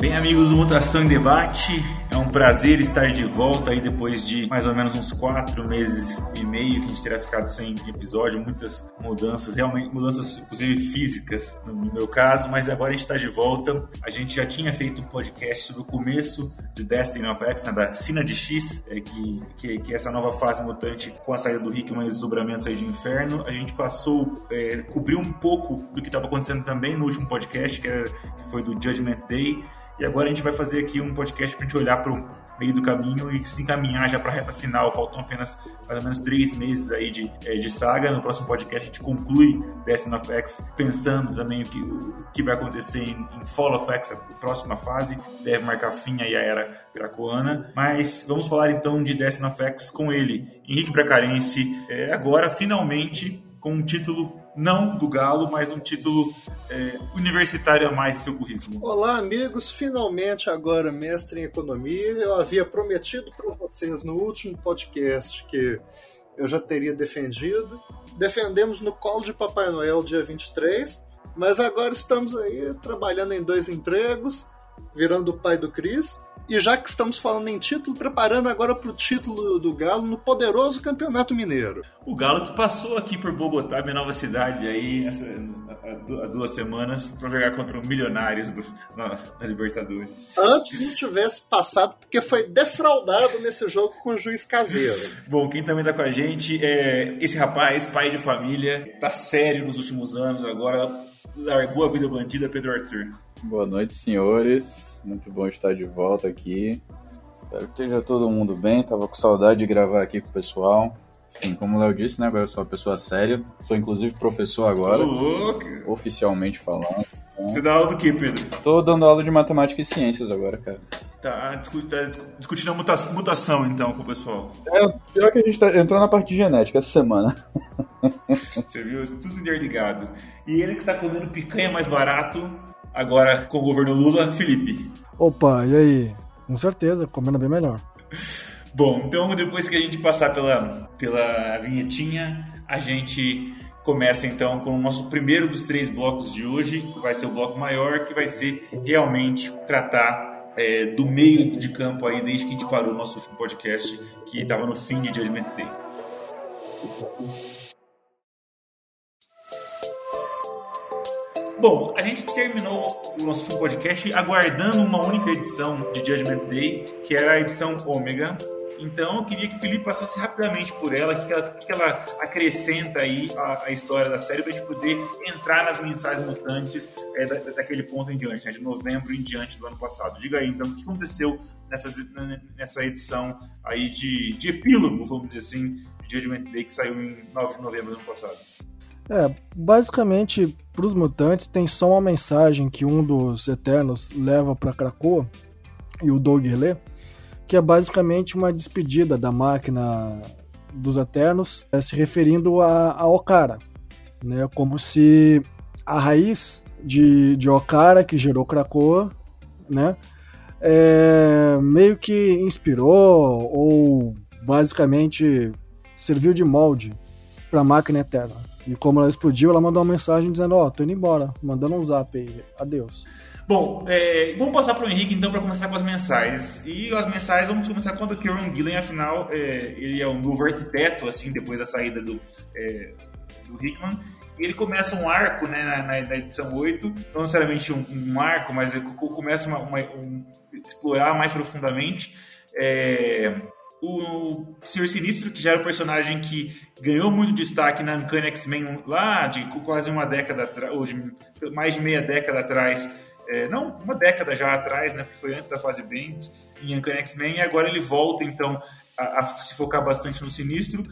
Bem, amigos do Mutação em Debate, prazer estar de volta aí depois de mais ou menos uns quatro meses e meio que a gente terá ficado sem episódio, muitas mudanças, realmente mudanças inclusive físicas no meu caso, mas agora a gente está de volta. A gente já tinha feito um podcast sobre o começo de Destiny of X, né, da Sina de X, é, que, que, que é essa nova fase mutante com a saída do Hickman e os desdobramentos aí de Inferno. A gente passou, é, cobriu um pouco do que estava acontecendo também no último podcast, que, era, que foi do Judgment Day. E agora a gente vai fazer aqui um podcast para a gente olhar para o meio do caminho e se encaminhar já para a reta final. Faltam apenas mais ou menos três meses aí de, é, de saga. No próximo podcast a gente conclui Destiny of X pensando também o que, o que vai acontecer em, em Fall of X, a próxima fase. Deve marcar fim aí a era piracoana. Mas vamos falar então de Destiny of X com ele, Henrique Bracarense. É, agora, finalmente, com um título não do Galo, mas um título é, universitário a mais seu currículo. Olá, amigos. Finalmente, agora mestre em economia. Eu havia prometido para vocês no último podcast que eu já teria defendido. Defendemos no colo de Papai Noel dia 23, mas agora estamos aí trabalhando em dois empregos, virando o pai do Cris. E já que estamos falando em título, preparando agora para o título do Galo no poderoso Campeonato Mineiro. O Galo que passou aqui por Bogotá, minha nova cidade, aí há duas semanas para jogar contra o Milionários do, na, na, Libertadores. Antes não tivesse passado, porque foi defraudado nesse jogo com o juiz caseiro. Bom, quem também está com a gente é esse rapaz, pai de família, tá sério nos últimos anos, agora largou a vida bandida, Pedro Arthur. Boa noite, senhores. Muito bom estar de volta aqui. Espero que esteja todo mundo bem. Tava com saudade de gravar aqui com o pessoal. Enfim, como o Léo disse, né? Agora eu sou uma pessoa séria. Sou inclusive professor agora. Oficialmente falando. Então... Você dá aula do que, Pedro? Tô dando aula de matemática e ciências agora, cara. Tá, tá discutindo a mutação, então com o pessoal. É, pior que a gente tá, entrou na parte de genética essa semana. Você viu? Tudo interligado. E ele que está comendo picanha mais barato agora com o governo Lula, Felipe. Opa, e aí? Com certeza, comendo bem melhor. Bom, então depois que a gente passar pela, pela vinhetinha, a gente começa então com o nosso primeiro dos três blocos de hoje, que vai ser o bloco maior, que vai ser realmente tratar é, do meio de campo aí, desde que a gente parou o nosso último podcast, que estava no fim de Judgment Day. Bom, a gente terminou o nosso último podcast aguardando uma única edição de Judgment Day, que era a edição Ômega. Então eu queria que o Felipe passasse rapidamente por ela, o que, ela, que ela acrescenta aí a, a história da série, para a gente poder entrar nas mensagens mutantes é, da, daquele ponto em diante, né, de novembro em diante do ano passado. Diga aí então o que aconteceu nessa, nessa edição aí de, de epílogo, vamos dizer assim, de Judgment Day, que saiu em 9 de novembro do ano passado. É, basicamente, para os mutantes tem só uma mensagem que um dos Eternos leva para Krakoa e o Doug lê, que é basicamente uma despedida da máquina dos Eternos, é, se referindo a, a Okara, né? Como se a raiz de, de Okara que gerou Krakoa, né? É, meio que inspirou ou basicamente serviu de molde para a máquina eterna. E como ela explodiu, ela mandou uma mensagem dizendo: Ó, oh, tô indo embora, mandando um zap aí, adeus. Bom, é, vamos passar para o Henrique então para começar com as mensagens. E as mensagens vamos começar com o Kieran Gillen, afinal, é, ele é um novo arquiteto, assim, depois da saída do, é, do Hickman. Ele começa um arco né, na, na edição 8, não necessariamente um, um arco, mas começa uma, uma, um, explorar mais profundamente. É, o Senhor Sinistro, que já era o personagem que ganhou muito destaque na Uncanny X-Men lá de quase uma década atrás, ou mais de meia década atrás, é, não, uma década já atrás, né, porque foi antes da fase Bendis, em Uncanny X-Men, e agora ele volta, então, a, a, se focar bastante no Sinistro,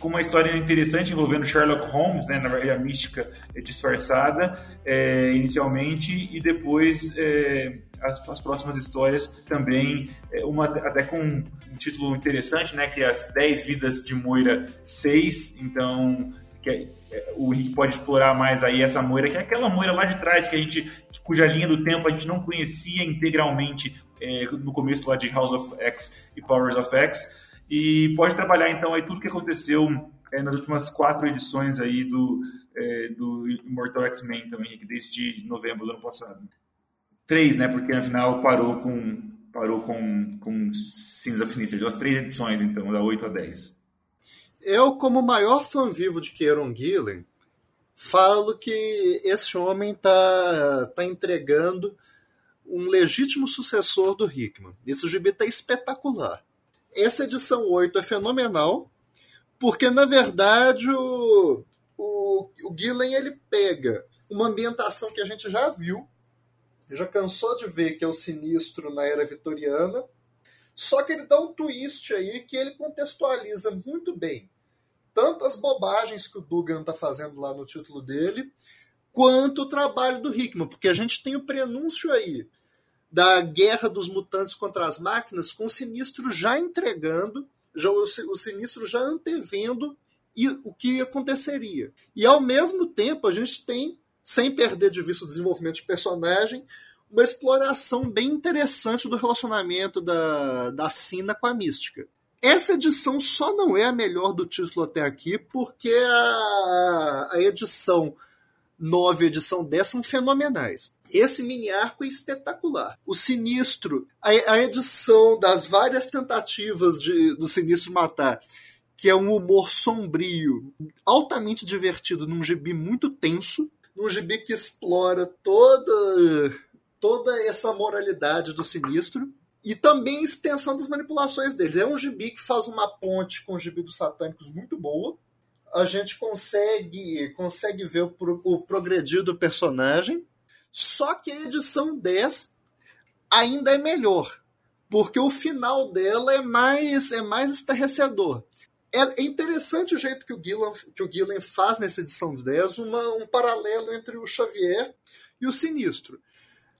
com uma história interessante envolvendo Sherlock Holmes, né, na verdade a mística disfarçada, é, inicialmente, e depois é, as, as, próximas histórias também, é, uma até com um título interessante, né, que é As 10 Vidas de Moira 6, então que é, é, o Rick pode explorar mais aí essa Moira, que é aquela Moira lá de trás que a gente, cuja linha do tempo a gente não conhecia integralmente é, no começo lá de House of X e Powers of X, e pode trabalhar então aí tudo que aconteceu é, nas últimas quatro edições aí do, é, do Immortal X-Men também, desde novembro do ano passado. Três, né? Porque afinal parou com parou com, com Sins of as três edições, então, da 8 a 10. Eu, como maior fã vivo de Kieron Gillen, falo que esse homem tá, tá entregando um legítimo sucessor do Hickman. Esse gibi tá espetacular. Essa edição 8 é fenomenal, porque na verdade o, o, o Gillen ele pega uma ambientação que a gente já viu, já cansou de ver que é o sinistro na era vitoriana, só que ele dá um twist aí que ele contextualiza muito bem tanto as bobagens que o Dugan está fazendo lá no título dele, quanto o trabalho do Hickman, porque a gente tem o prenúncio aí da guerra dos mutantes contra as máquinas, com o Sinistro já entregando, já o, o Sinistro já antevendo e, o que aconteceria. E ao mesmo tempo a gente tem, sem perder de vista o desenvolvimento de personagem, uma exploração bem interessante do relacionamento da, da Sina com a Mística. Essa edição só não é a melhor do título até aqui, porque a, a edição 9 e edição 10 são fenomenais. Esse mini arco é espetacular. O Sinistro, a, a edição das várias tentativas de, do Sinistro matar, que é um humor sombrio, altamente divertido, num gibi muito tenso, num gibi que explora toda, toda essa moralidade do Sinistro e também extensão das manipulações deles. É um gibi que faz uma ponte com o gibi dos satânicos muito boa. A gente consegue, consegue ver o, o progredir do personagem. Só que a edição 10 ainda é melhor. Porque o final dela é mais, é mais estarrecedor. É, é interessante o jeito que o Gillen, que o Gillen faz nessa edição 10 uma, um paralelo entre o Xavier e o Sinistro.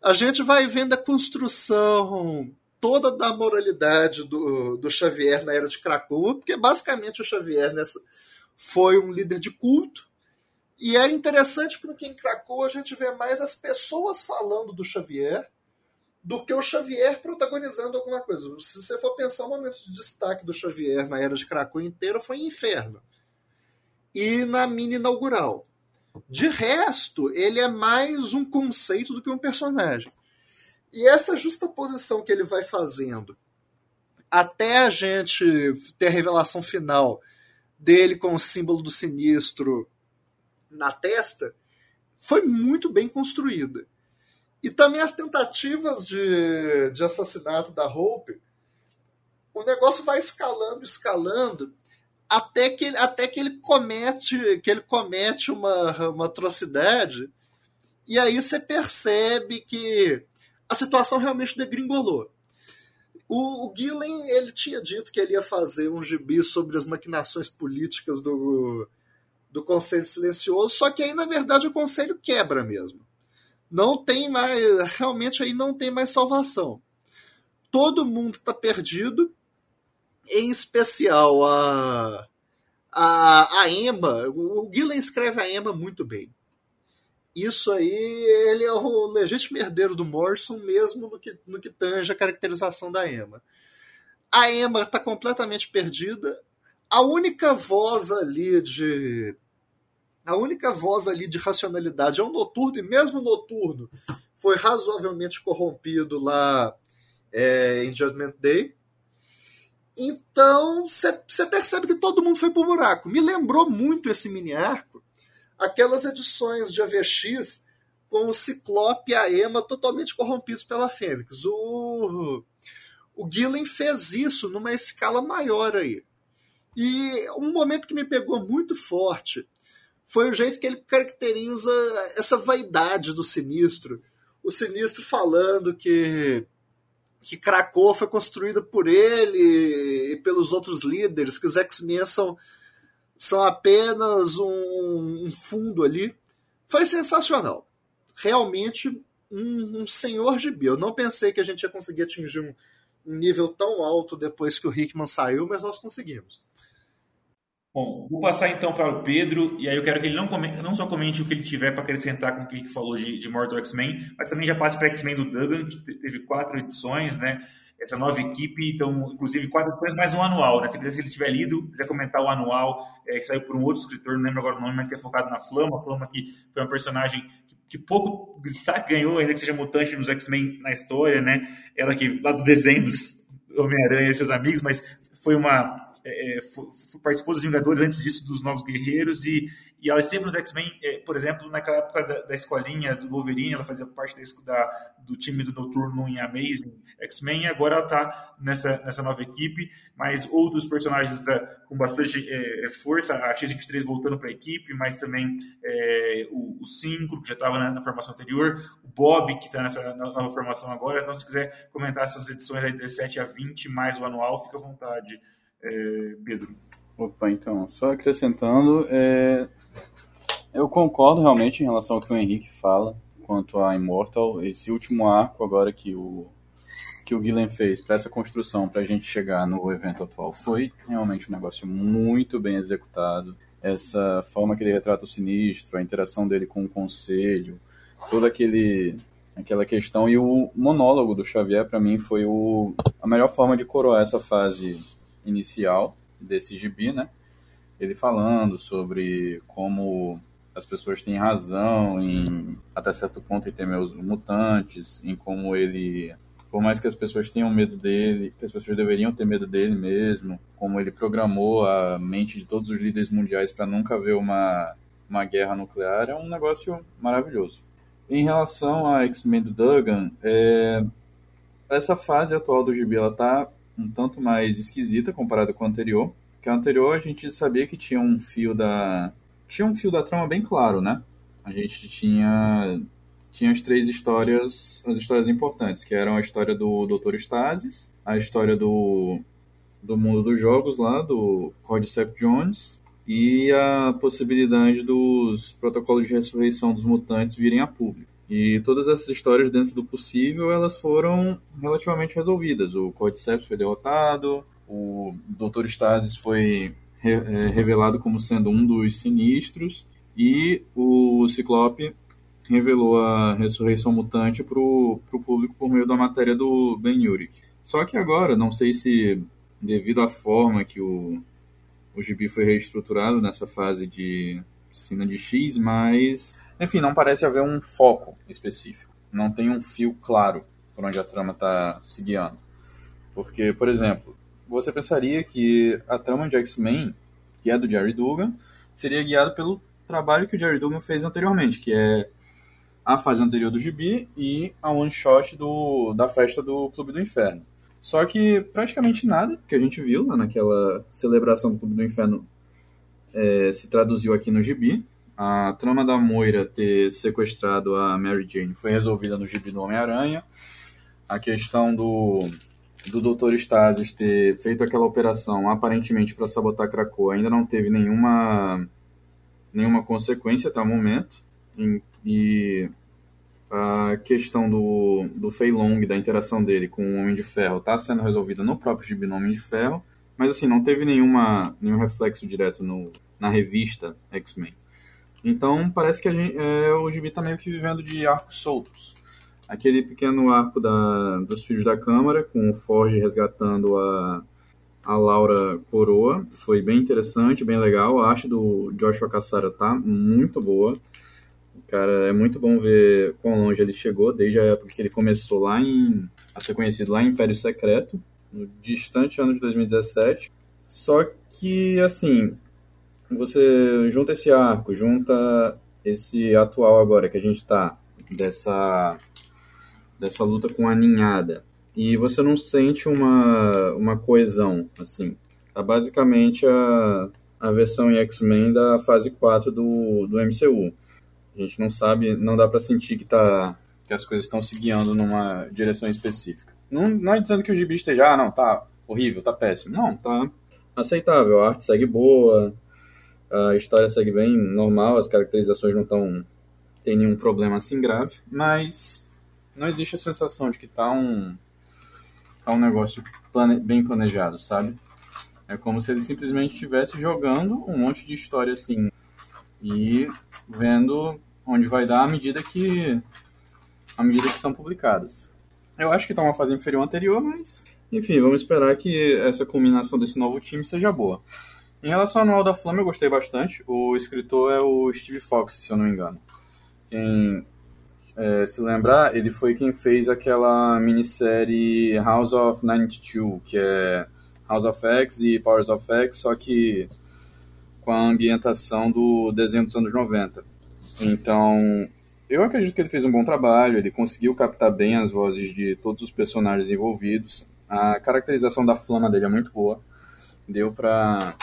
A gente vai vendo a construção toda da moralidade do, do Xavier na era de Krakow, porque basicamente o Xavier nessa, foi um líder de culto. E é interessante porque em Krakow a gente vê mais as pessoas falando do Xavier do que o Xavier protagonizando alguma coisa. Se você for pensar, o momento de destaque do Xavier na era de Krakow inteira foi em Inferno. E na mini inaugural. De resto, ele é mais um conceito do que um personagem. E essa justa posição que ele vai fazendo até a gente ter a revelação final dele com o símbolo do sinistro na testa foi muito bem construída. E também as tentativas de, de assassinato da Hope, o negócio vai escalando, escalando, até que, ele, até que ele comete que ele comete uma, uma atrocidade, e aí você percebe que a situação realmente degringolou. O, o Gillen ele tinha dito que ele ia fazer um gibi sobre as maquinações políticas do, do Conselho Silencioso, só que aí, na verdade, o Conselho quebra mesmo. Não tem mais. Realmente aí não tem mais salvação. Todo mundo está perdido, em especial a, a, a Emma. O Gillen escreve a Emma muito bem isso aí, ele é o legítimo herdeiro do Morrison, mesmo no que, no que tange a caracterização da Emma. A Emma está completamente perdida. A única voz ali de. A única voz ali de racionalidade é o noturno, e mesmo noturno foi razoavelmente corrompido lá é, em Judgment Day. Então você percebe que todo mundo foi pro buraco. Me lembrou muito esse mini arco aquelas edições de AVX com o Ciclope e a Emma totalmente corrompidos pela Fênix. O, o Gillen fez isso numa escala maior aí. E um momento que me pegou muito forte foi o jeito que ele caracteriza essa vaidade do Sinistro. O Sinistro falando que que Krakow foi construída por ele e pelos outros líderes, que os X-Men são são apenas um, um fundo ali. Foi sensacional. Realmente um, um senhor gibi. Eu não pensei que a gente ia conseguir atingir um, um nível tão alto depois que o Hickman saiu, mas nós conseguimos. Bom, vou passar então para o Pedro, e aí eu quero que ele não, comente, não só comente o que ele tiver para acrescentar com o que ele falou de, de Mortal X-Men, mas também já passe para X-Men do Duggan, que teve quatro edições, né? Essa nova equipe, então, inclusive, quatro edições mais um anual, né? Se ele tiver lido, quiser comentar o anual, é, que saiu por um outro escritor, não lembro agora o nome, mas que é focado na Flama. A Flama que foi uma personagem que, que pouco destaque ganhou, ainda que seja mutante nos X-Men na história, né? Ela que, lá do desenho dos Homem-Aranha e seus amigos, mas foi uma é, é participou dos Vingadores antes disso dos Novos Guerreiros e, e ela esteve nos X-Men, é, por exemplo, naquela época da, da, escolinha do Wolverine, ela fazia parte da, do time do Noturno em Amazing X-Men e agora ela está nessa, nessa nova equipe, mas outros personagens da, com bastante é, força, a X-23 voltando para a equipe, mas também é, o, o Cinco, que já estava na, na, formação anterior, o Bob, que está nessa nova formação agora, então se quiser comentar essas edições aí 17 a 20, mais o anual, fica à vontade é, Pedro. Opa, então, só acrescentando, é, eu concordo realmente em relação ao que o Henrique fala quanto a Immortal. Esse último arco agora que o que o Guilherme fez para essa construção para a gente chegar no evento atual foi realmente um negócio muito bem executado. Essa forma que ele retrata o sinistro, a interação dele com o conselho, toda aquele aquela questão e o monólogo do Xavier para mim foi o, a melhor forma de coroar essa fase inicial desse gibi, né? Ele falando sobre como as pessoas têm razão em, até certo ponto, em temer os mutantes, em como ele, por mais que as pessoas tenham medo dele, que as pessoas deveriam ter medo dele mesmo, como ele programou a mente de todos os líderes mundiais para nunca ver uma, uma guerra nuclear, é um negócio maravilhoso. Em relação a X-Men do Duggan, é, essa fase atual do gibi, ela tá um tanto mais esquisita comparada com a anterior. Que a anterior a gente sabia que tinha um fio da tinha um fio da trama bem claro, né? A gente tinha tinha as três histórias, as histórias importantes, que eram a história do Dr. Stasis, a história do do mundo dos jogos lá, do Cordyceps Jones, e a possibilidade dos protocolos de ressurreição dos mutantes virem a público. E todas essas histórias, dentro do possível, elas foram relativamente resolvidas. O Cordyceps foi derrotado, o Dr. Stasis foi re é, revelado como sendo um dos sinistros, e o Ciclope revelou a ressurreição mutante para o público por meio da matéria do Ben Urich. Só que agora, não sei se devido à forma que o, o gibi foi reestruturado nessa fase de cima de X, mas enfim, não parece haver um foco específico. Não tem um fio claro por onde a trama está se guiando. Porque, por exemplo, você pensaria que a trama de X-Men, que é do Jerry Dugan, seria guiada pelo trabalho que o Jerry Dugan fez anteriormente, que é a fase anterior do Gibi e a one shot do, da festa do Clube do Inferno. Só que praticamente nada que a gente viu lá naquela celebração do Clube do Inferno é, se traduziu aqui no Gibi a trama da Moira ter sequestrado a Mary Jane foi resolvida no gibi do Homem-Aranha. A questão do, do Dr. Stasis ter feito aquela operação aparentemente para sabotar Krakow ainda não teve nenhuma, nenhuma consequência até o momento. E, e a questão do, do Fei Long, da interação dele com o Homem de Ferro, está sendo resolvida no próprio gibi do Homem de Ferro. Mas assim, não teve nenhuma, nenhum reflexo direto no, na revista X-Men. Então parece que gente, é, o Gibi está meio que vivendo de arcos soltos. Aquele pequeno arco da, dos Filhos da Câmara, com o Forge resgatando a, a Laura Coroa, foi bem interessante, bem legal. A arte do Joshua Cassara tá muito boa. Cara, é muito bom ver quão longe ele chegou, desde a época que ele começou lá em. a ser conhecido lá em Império Secreto, no distante ano de 2017. Só que, assim, você junta esse arco, junta esse atual agora que a gente está dessa dessa luta com a ninhada e você não sente uma, uma coesão assim. Tá basicamente a, a versão em X-Men da fase 4 do, do MCU a gente não sabe não dá para sentir que tá que as coisas estão se guiando numa direção específica. Não, não é dizendo que o gibi esteja ah, não tá horrível tá péssimo. Não tá aceitável a arte segue boa a história segue bem normal, as caracterizações não estão tem nenhum problema assim grave, mas não existe a sensação de que tá um tá um negócio plane, bem planejado, sabe? É como se ele simplesmente estivesse jogando um monte de história assim e vendo onde vai dar à medida que à medida que são publicadas. Eu acho que está uma fase inferior anterior, mas enfim, vamos esperar que essa combinação desse novo time seja boa. Em relação ao Anual da Flama, eu gostei bastante. O escritor é o Steve Fox, se eu não me engano. Quem é, se lembrar, ele foi quem fez aquela minissérie House of 92, que é House of X e Powers of X, só que com a ambientação do desenho dos anos 90. Então, eu acredito que ele fez um bom trabalho, ele conseguiu captar bem as vozes de todos os personagens envolvidos. A caracterização da flama dele é muito boa. Deu pra,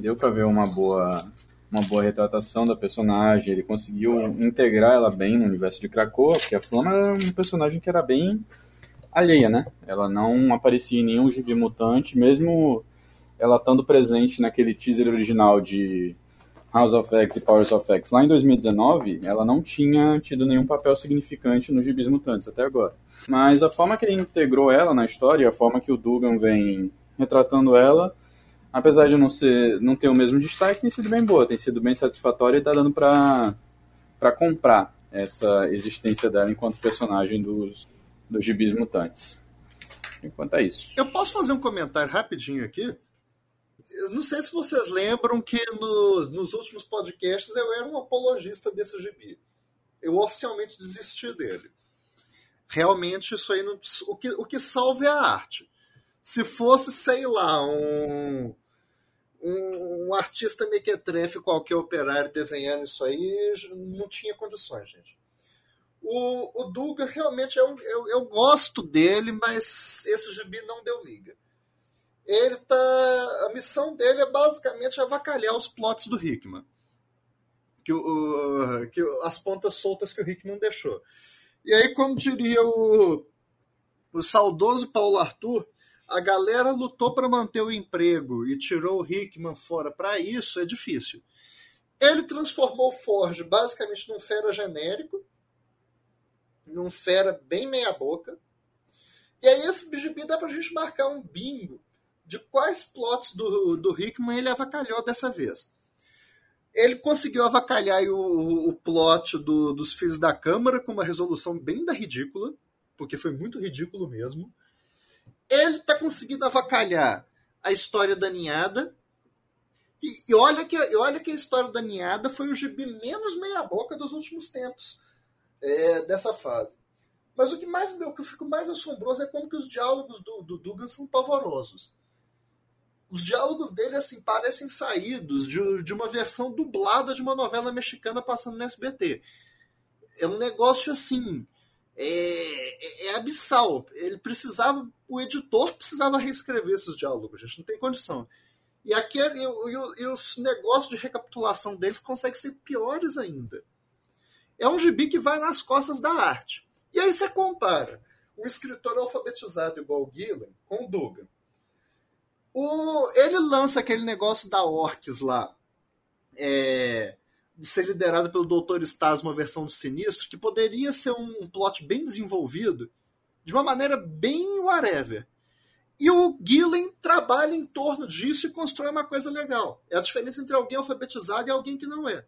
deu pra ver uma boa, uma boa retratação da personagem. Ele conseguiu integrar ela bem no universo de Krakoa, porque a flama era um personagem que era bem alheia, né? Ela não aparecia em nenhum gibi mutante, mesmo ela estando presente naquele teaser original de House of X e Powers of X lá em 2019, ela não tinha tido nenhum papel significante nos gibis mutantes até agora. Mas a forma que ele integrou ela na história, a forma que o Dugan vem retratando ela, apesar de não ser não ter o mesmo destaque, tem sido bem boa, tem sido bem satisfatória e tá dando para para comprar essa existência dela enquanto personagem dos dos gibis mutantes. Enquanto é isso. Eu posso fazer um comentário rapidinho aqui? Eu não sei se vocês lembram que no, nos últimos podcasts eu era um apologista desse gibi. Eu oficialmente desisti dele. Realmente, isso aí não, o, que, o que salva é a arte. Se fosse, sei lá, um, um, um artista mequetrefe, qualquer operário desenhando isso aí, não tinha condições, gente. O, o Duga realmente eu, eu, eu gosto dele, mas esse gibi não deu liga ele tá. A missão dele é basicamente avacalhar os plots do Hickman. Que, o, que as pontas soltas que o Hickman deixou. E aí, como diria o, o saudoso Paulo Arthur, a galera lutou para manter o emprego e tirou o Hickman fora para isso, é difícil. Ele transformou o Forge basicamente num fera genérico, num fera bem meia-boca. E aí, esse BGB dá pra gente marcar um bingo de quais plots do, do Hickman ele avacalhou dessa vez. Ele conseguiu avacalhar o, o plot do, dos Filhos da Câmara com uma resolução bem da ridícula, porque foi muito ridículo mesmo. Ele está conseguindo avacalhar a história da Ninhada. E, e, olha que, e olha que a história da Ninhada foi o gibi menos meia-boca dos últimos tempos é, dessa fase. Mas o que mais meu, que eu fico mais assombroso é como que os diálogos do, do Dugan são pavorosos os diálogos dele assim parecem saídos de, de uma versão dublada de uma novela mexicana passando no SBT. É um negócio assim. É, é, é abissal. Ele precisava. O editor precisava reescrever esses diálogos, a gente não tem condição. E aqui e, e, e os negócios de recapitulação deles conseguem ser piores ainda. É um gibi que vai nas costas da arte. E aí você compara um escritor alfabetizado igual o Gillen com o Dugan o, ele lança aquele negócio da Orcs lá, é, de ser liderado pelo Dr. Stas, uma versão do Sinistro, que poderia ser um, plot bem desenvolvido, de uma maneira bem whatever. E o Gillen trabalha em torno disso e constrói uma coisa legal. É a diferença entre alguém alfabetizado e alguém que não é.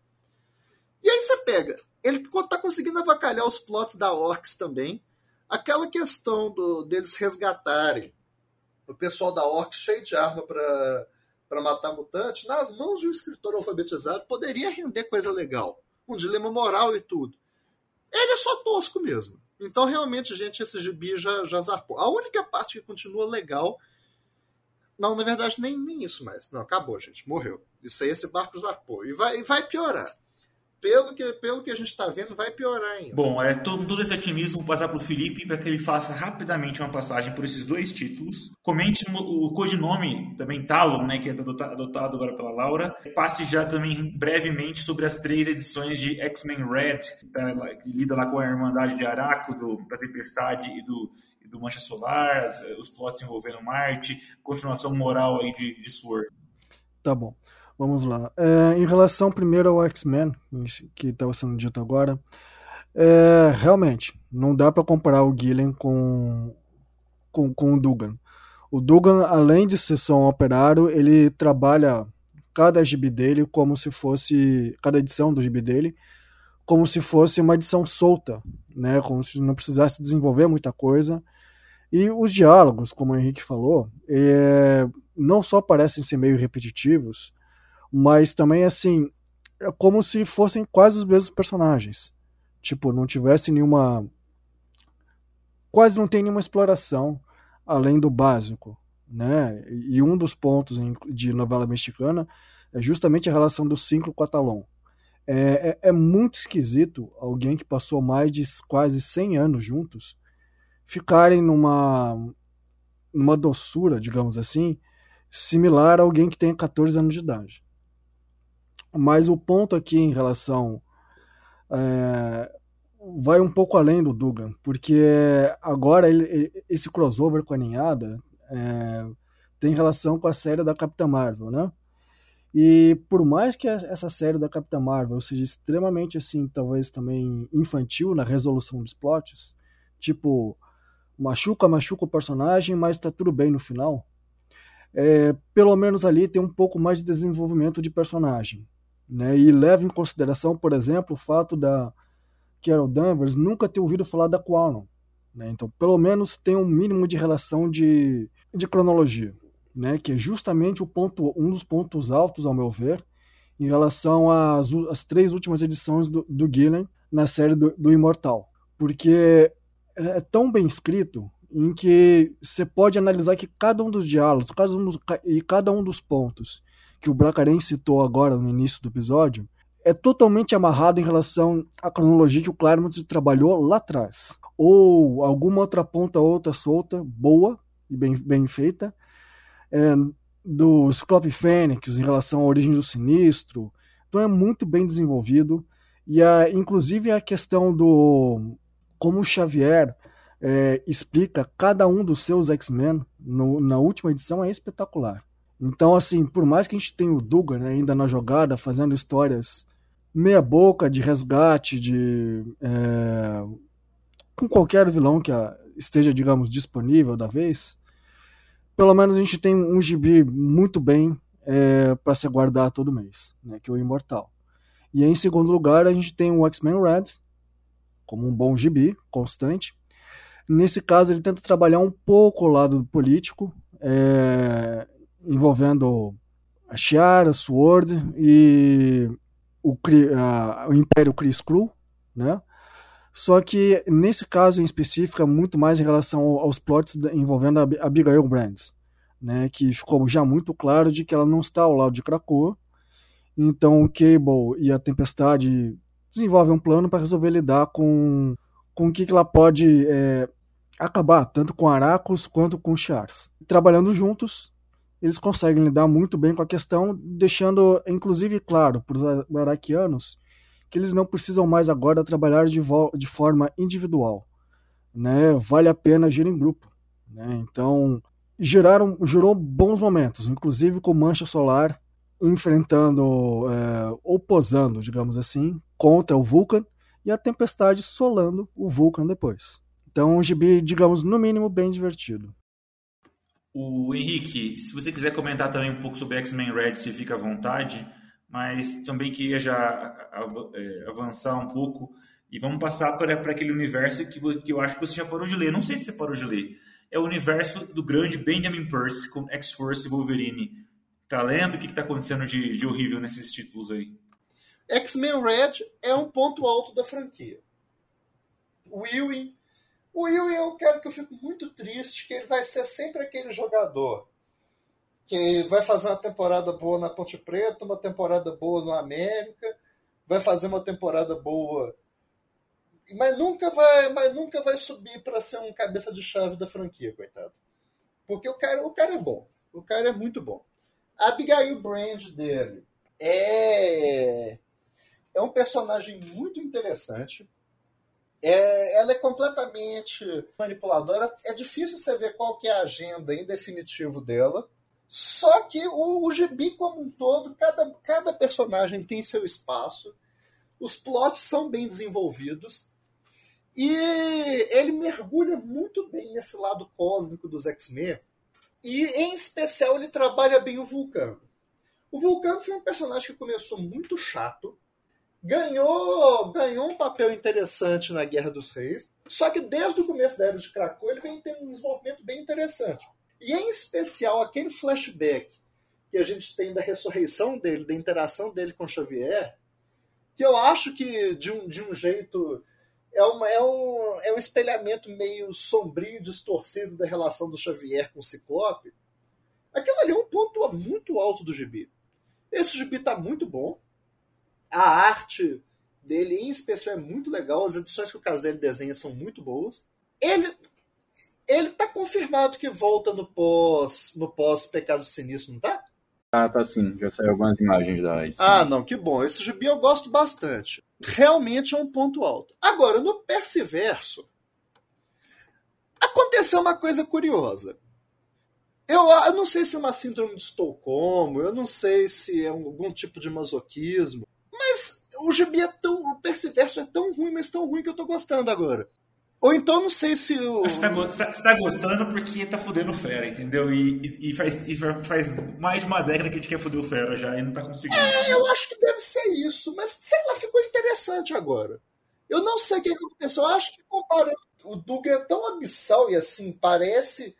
E aí você pega, ele está conseguindo avacalhar os plots da Orcs também. Aquela questão do, deles resgatarem o pessoal da Orc cheio de arma para para matar mutante, nas mãos de um escritor alfabetizado, poderia render coisa legal. Um dilema moral e tudo. Ele é só tosco mesmo. Então, realmente, gente, esse gibi já, já zarpou. A única parte que continua legal. Não, na verdade, nem, nem isso mais. Não, acabou, gente. Morreu. Isso aí, esse barco zarpou. E vai, vai piorar pelo que, pelo que a gente está vendo, vai piorar ainda. Bom, é, todo, todo esse otimismo vou passar para o Felipe para que ele faça rapidamente uma passagem por esses dois títulos. Comente o, o codinome também Talon, né, que é adotado agora pela Laura. Passe já também brevemente sobre as três edições de X-Men Red, que lida lá com a Irmandade de Araco, do, da Tempestade e do, do Mancha Solar, os plots envolvendo Marte, continuação moral aí de, de Sword. Tá bom. Vamos lá. É, em relação primeiro ao X-Men, que estava sendo dito agora, é, realmente, não dá para comparar o Gillen com, com, com o Dugan. O Dugan, além de ser só um operário, ele trabalha cada gibi dele como se fosse cada edição do gibi dele como se fosse uma edição solta, né? Como se não precisasse desenvolver muita coisa. E os diálogos, como o Henrique falou, é, não só parecem ser meio repetitivos, mas também assim é como se fossem quase os mesmos personagens. Tipo, não tivesse nenhuma quase não tem nenhuma exploração além do básico, né? E um dos pontos de novela mexicana é justamente a relação do Cinco com a Talon. É, é, é, muito esquisito alguém que passou mais de quase 100 anos juntos ficarem numa, numa doçura, digamos assim, similar a alguém que tem 14 anos de idade. Mas o ponto aqui em relação. É, vai um pouco além do Dugan, porque agora ele, esse crossover com a ninhada é, tem relação com a série da Capitã Marvel, né? E por mais que essa série da Capitã Marvel seja extremamente assim, talvez também infantil na resolução dos plots, tipo, machuca, machuca o personagem, mas tá tudo bem no final. É, pelo menos ali tem um pouco mais de desenvolvimento de personagem. Né? E leva em consideração, por exemplo, o fato da Carol Danvers nunca ter ouvido falar da Quanon. Né? Então, pelo menos tem um mínimo de relação de, de cronologia né, que é justamente o ponto, um dos pontos altos, ao meu ver, em relação às, às três últimas edições do, do Gillen na série do, do Imortal. Porque é, é tão bem escrito em que você pode analisar que cada um dos diálogos cada um e cada um dos pontos que o Bracaren citou agora no início do episódio é totalmente amarrado em relação à cronologia que o Claremont trabalhou lá atrás. Ou alguma outra ponta outra solta, boa e bem, bem feita, é, do Ciclope Fênix em relação à origem do sinistro. Então é muito bem desenvolvido. E a, inclusive a questão do como o Xavier é, explica cada um dos seus X-Men na última edição é espetacular. Então, assim, por mais que a gente tenha o Dugan né, ainda na jogada, fazendo histórias meia boca de resgate, de é, com qualquer vilão que esteja, digamos, disponível da vez, pelo menos a gente tem um gibi muito bem é, para se guardar todo mês, né, que é o Imortal. E em segundo lugar, a gente tem o X-Men Red, como um bom gibi, constante. Nesse caso, ele tenta trabalhar um pouco o lado político, é, envolvendo a Shiara, Sword e o, a, o Império Chris Crew, né? Só que nesse caso em específico é muito mais em relação aos plots envolvendo a Abigail Brands, né, que ficou já muito claro de que ela não está ao lado de Krakoa. Então o Cable e a Tempestade desenvolvem um plano para resolver lidar com, com o que, que ela pode é, acabar, tanto com Aracos quanto com Chars. Trabalhando juntos, eles conseguem lidar muito bem com a questão, deixando inclusive claro para os araquianos que eles não precisam mais agora trabalhar de, de forma individual. Né? Vale a pena agir em grupo. Né? Então, geraram, gerou bons momentos, inclusive com Mancha Solar enfrentando é, ou posando, digamos assim, contra o Vulcan e a Tempestade solando o Vulcan depois. Então, um gibi, digamos, no mínimo, bem divertido. O Henrique, se você quiser comentar também um pouco sobre X-Men Red, se fica à vontade mas também queria já é, avançar um pouco e vamos passar para, para aquele universo que, que eu acho que você já parou de ler. Não sei se você parou de ler. É o universo do grande Benjamin Percy com X-Force e Wolverine. Tá lendo? O que está acontecendo de, de horrível nesses títulos aí? X-Men Red é um ponto alto da franquia. Ewing. O é um cara que eu fico muito triste, que ele vai ser sempre aquele jogador que vai fazer uma temporada boa na Ponte Preta, uma temporada boa no América, vai fazer uma temporada boa, mas nunca vai, mas nunca vai subir para ser um cabeça de chave da franquia, coitado. Porque o cara, o cara é bom, o cara é muito bom. A Abigail Brand dele é é um personagem muito interessante. É, ela é completamente manipuladora. É difícil você ver qual que é a agenda em definitivo dela. Só que o, o gibi como um todo, cada, cada personagem tem seu espaço, os plots são bem desenvolvidos, e ele mergulha muito bem nesse lado cósmico dos X-Men, E, em especial, ele trabalha bem o Vulcano. O Vulcano foi um personagem que começou muito chato, ganhou, ganhou um papel interessante na Guerra dos Reis, só que desde o começo da Era de Krakow ele vem tendo um desenvolvimento bem interessante. E, em especial, aquele flashback que a gente tem da ressurreição dele, da interação dele com Xavier, que eu acho que, de um, de um jeito é, uma, é, um, é um espelhamento meio sombrio e distorcido da relação do Xavier com o Ciclope. Aquilo ali é um ponto muito alto do gibi. Esse gibi tá muito bom. A arte dele, em especial, é muito legal. As edições que o Caselli desenha são muito boas. Ele ele tá confirmado que volta no pós no pós Pecado Sinistro, não tá? Ah, tá sim. Já saiu algumas imagens da edição. Ah, não, que bom. Esse gibi eu gosto bastante. Realmente é um ponto alto. Agora, no Persiverso, aconteceu uma coisa curiosa. Eu, eu, não sei se é uma síndrome de Estocolmo, eu não sei se é algum tipo de masoquismo, mas o gibi é tão. O Persiverso é tão ruim, mas tão ruim que eu tô gostando agora. Ou então não sei se o. Você tá, você tá gostando porque tá fudendo o Fera, entendeu? E, e, e, faz, e faz mais de uma década que a gente quer fuder o Fera já e não tá conseguindo. É, eu acho que deve ser isso, mas sei lá, ficou interessante agora. Eu não sei o que aconteceu. Eu acho que comparando. O Doug é tão abissal e assim, parece.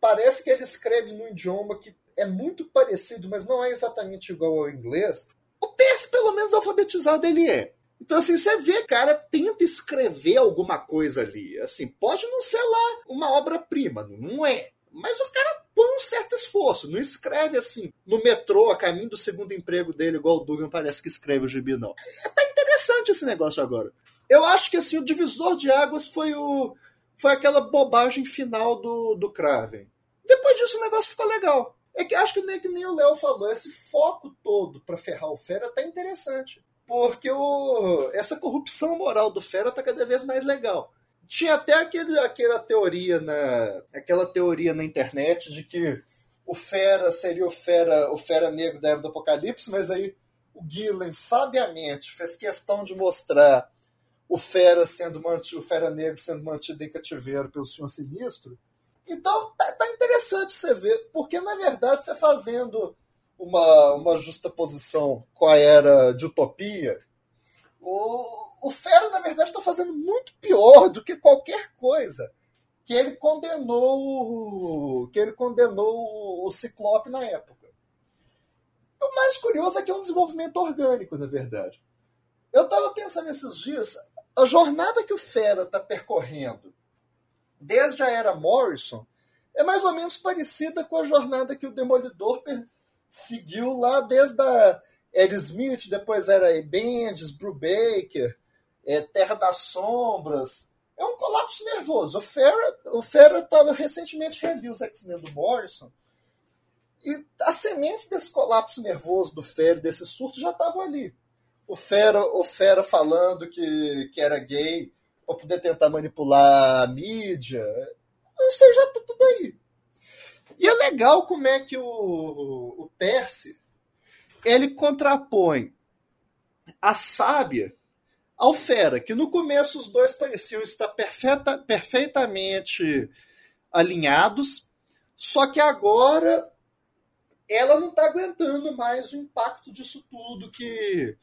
Parece que ele escreve num idioma que é muito parecido, mas não é exatamente igual ao inglês. O PS, pelo menos alfabetizado, ele é. Então, assim, você vê, cara, tenta escrever alguma coisa ali. Assim, pode não ser lá uma obra-prima, não é. Mas o cara põe um certo esforço, não escreve assim, no metrô, a caminho do segundo emprego dele, igual o Dugan parece que escreve o gibi, não. É, tá interessante esse negócio agora. Eu acho que, assim, o divisor de águas foi o... Foi aquela bobagem final do, do Kraven. Depois disso, o negócio ficou legal. É que acho que nem, que nem o Léo falou, esse foco todo para ferrar o Fera tá interessante porque o, essa corrupção moral do Fera tá cada vez mais legal. Tinha até aquele, aquela teoria na aquela teoria na internet de que o Fera seria o Fera o Fera negro da era do Apocalipse, mas aí o Gillen sabiamente fez questão de mostrar o Fera sendo mantido, o Fera negro sendo mantido em cativeiro pelo Senhor Sinistro. Então tá, tá interessante você ver, porque na verdade você fazendo uma, uma justa posição com a era de utopia, o, o Fera, na verdade, está fazendo muito pior do que qualquer coisa que ele condenou que ele condenou o Ciclope na época. O mais curioso é que é um desenvolvimento orgânico, na verdade. Eu estava pensando esses dias, a jornada que o Fera está percorrendo desde a era Morrison é mais ou menos parecida com a jornada que o Demolidor seguiu lá desde a Ed Smith, depois era Bendis, Brubaker, é, Terra das Sombras. É um colapso nervoso. O Fera o Fera estava recentemente reli os X-Men do Morrison. E as sementes desse colapso nervoso do Fera, desse surto, já estavam ali. O Fera, o Fera falando que, que era gay para poder tentar manipular a mídia. Já tá tudo aí. E é legal como é que o, o Percy ele contrapõe a sábia ao fera, que no começo os dois pareciam estar perfeita, perfeitamente alinhados, só que agora ela não está aguentando mais o impacto disso tudo que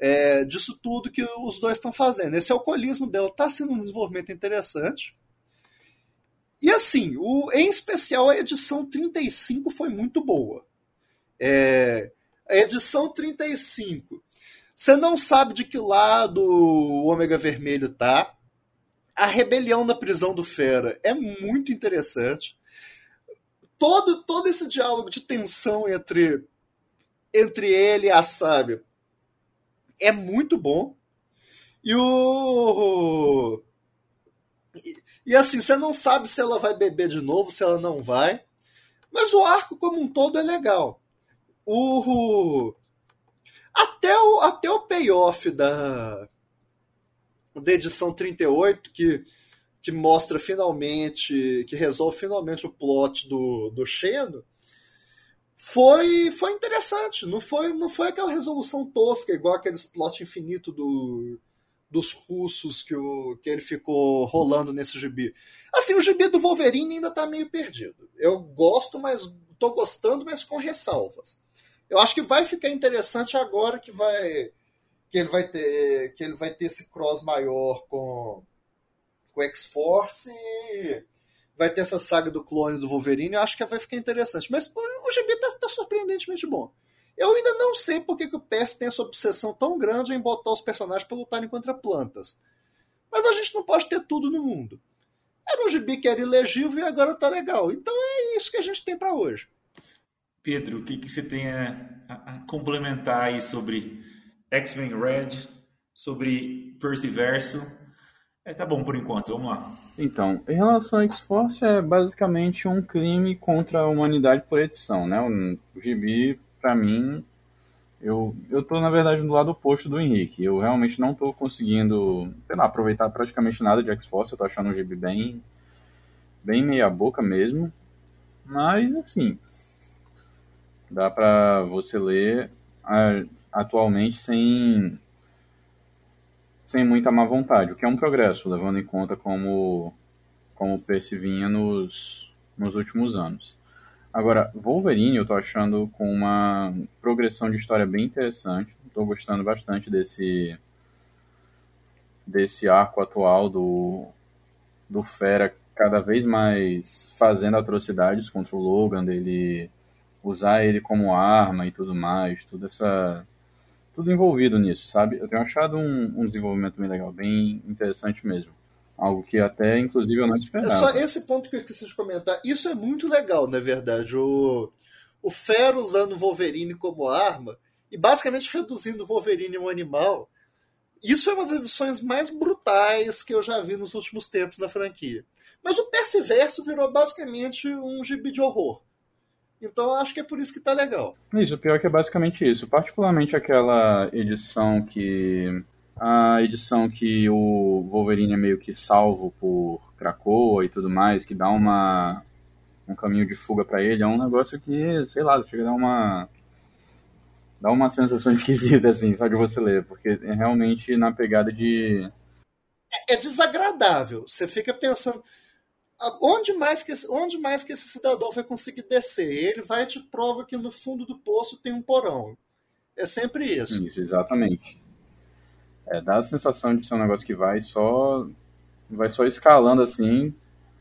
é, disso tudo que os dois estão fazendo. Esse alcoolismo dela está sendo um desenvolvimento interessante. E assim, o, em especial a edição 35 foi muito boa. É, a edição 35. Você não sabe de que lado o Ômega Vermelho tá. A rebelião na prisão do Fera é muito interessante. Todo, todo esse diálogo de tensão entre, entre ele e a Sábia é muito bom. E o e, e, assim, você não sabe se ela vai beber de novo, se ela não vai. Mas o arco como um todo é legal. O, até o, até o payoff da, da edição 38, que, que mostra finalmente, que resolve finalmente o plot do, do Xeno, foi, foi interessante. Não foi, não foi aquela resolução tosca, igual aqueles plot infinito do, dos russos que, o, que ele ficou rolando nesse gibi. Assim, o gibi do Wolverine ainda tá meio perdido. Eu gosto, mas tô gostando, mas com ressalvas. Eu acho que vai ficar interessante agora que vai que ele vai ter que ele vai ter esse cross maior com com X-Force vai ter essa saga do clone do Wolverine. Eu acho que vai ficar interessante. Mas o GB tá, tá surpreendentemente bom. Eu ainda não sei por que, o PS tem essa obsessão tão grande em botar os personagens para lutarem contra plantas. Mas a gente não pode ter tudo no mundo. Era um gibi que era ilegível e agora tá legal. Então é isso que a gente tem para hoje. Pedro, o que, que você tem a, a, complementar aí sobre X-Men Red, sobre Perciverso? É, tá bom por enquanto, vamos lá. Então, em relação a X-Force, é basicamente um crime contra a humanidade por edição, né? O gibi para mim, eu, eu tô, na verdade, do lado oposto do Henrique. Eu realmente não tô conseguindo, sei lá, aproveitar praticamente nada de X-Force. Eu tô achando o gibi bem, bem meia boca mesmo. Mas, assim, dá pra você ler a, atualmente sem, sem muita má vontade, o que é um progresso, levando em conta como, como o Percy vinha nos, nos últimos anos. Agora, Wolverine eu tô achando com uma progressão de história bem interessante. Tô gostando bastante desse desse arco atual do do Fera cada vez mais fazendo atrocidades contra o Logan, dele usar ele como arma e tudo mais, tudo essa tudo envolvido nisso, sabe? Eu tenho achado um, um desenvolvimento bem legal, bem interessante mesmo. Algo que até, inclusive, eu não esperava. É só esse ponto que eu preciso comentar. Isso é muito legal, na verdade. O, o Fera usando o Wolverine como arma e basicamente reduzindo o Wolverine a um animal. Isso é uma das edições mais brutais que eu já vi nos últimos tempos na franquia. Mas o Perciverso virou basicamente um gibi de horror. Então acho que é por isso que tá legal. Isso, o pior é que é basicamente isso. Particularmente aquela edição que a edição que o Wolverine é meio que salvo por Krakoa e tudo mais, que dá uma um caminho de fuga para ele, é um negócio que, sei lá, chega a dar uma dá uma sensação esquisita assim, só de você ler, porque é realmente na pegada de é, é desagradável. Você fica pensando onde mais que onde mais que esse cidadão vai conseguir descer? Ele vai te prova que no fundo do poço tem um porão. É sempre isso. Isso, exatamente. É, dá a sensação de ser um negócio que vai só vai só escalando assim,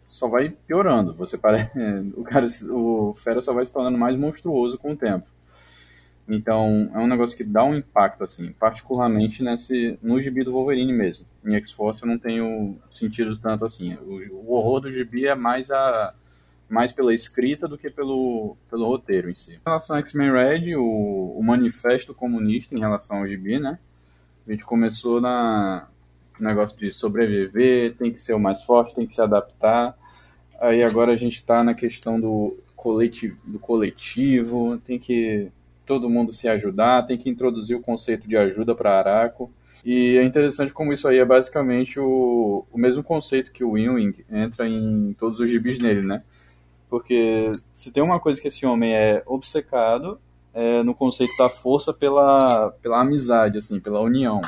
só vai piorando. Você parece o cara o Fera só vai se tornando mais monstruoso com o tempo. Então, é um negócio que dá um impacto assim, particularmente nesse no gibi do Wolverine mesmo. Em X-Force eu não tenho sentido tanto assim. O, o horror do gibi é mais a mais pela escrita do que pelo, pelo roteiro em si. Em relação ao X-Men Red, o, o manifesto comunista em relação ao gibi, né? A gente começou na negócio de sobreviver, tem que ser o mais forte, tem que se adaptar. Aí agora a gente está na questão do coletivo, do coletivo, tem que todo mundo se ajudar, tem que introduzir o conceito de ajuda para Araco. E é interessante como isso aí é basicamente o, o mesmo conceito que o Ewing entra em todos os gibis nele, né? Porque se tem uma coisa que esse homem é obcecado, é, no conceito da força pela, pela amizade, assim, pela união.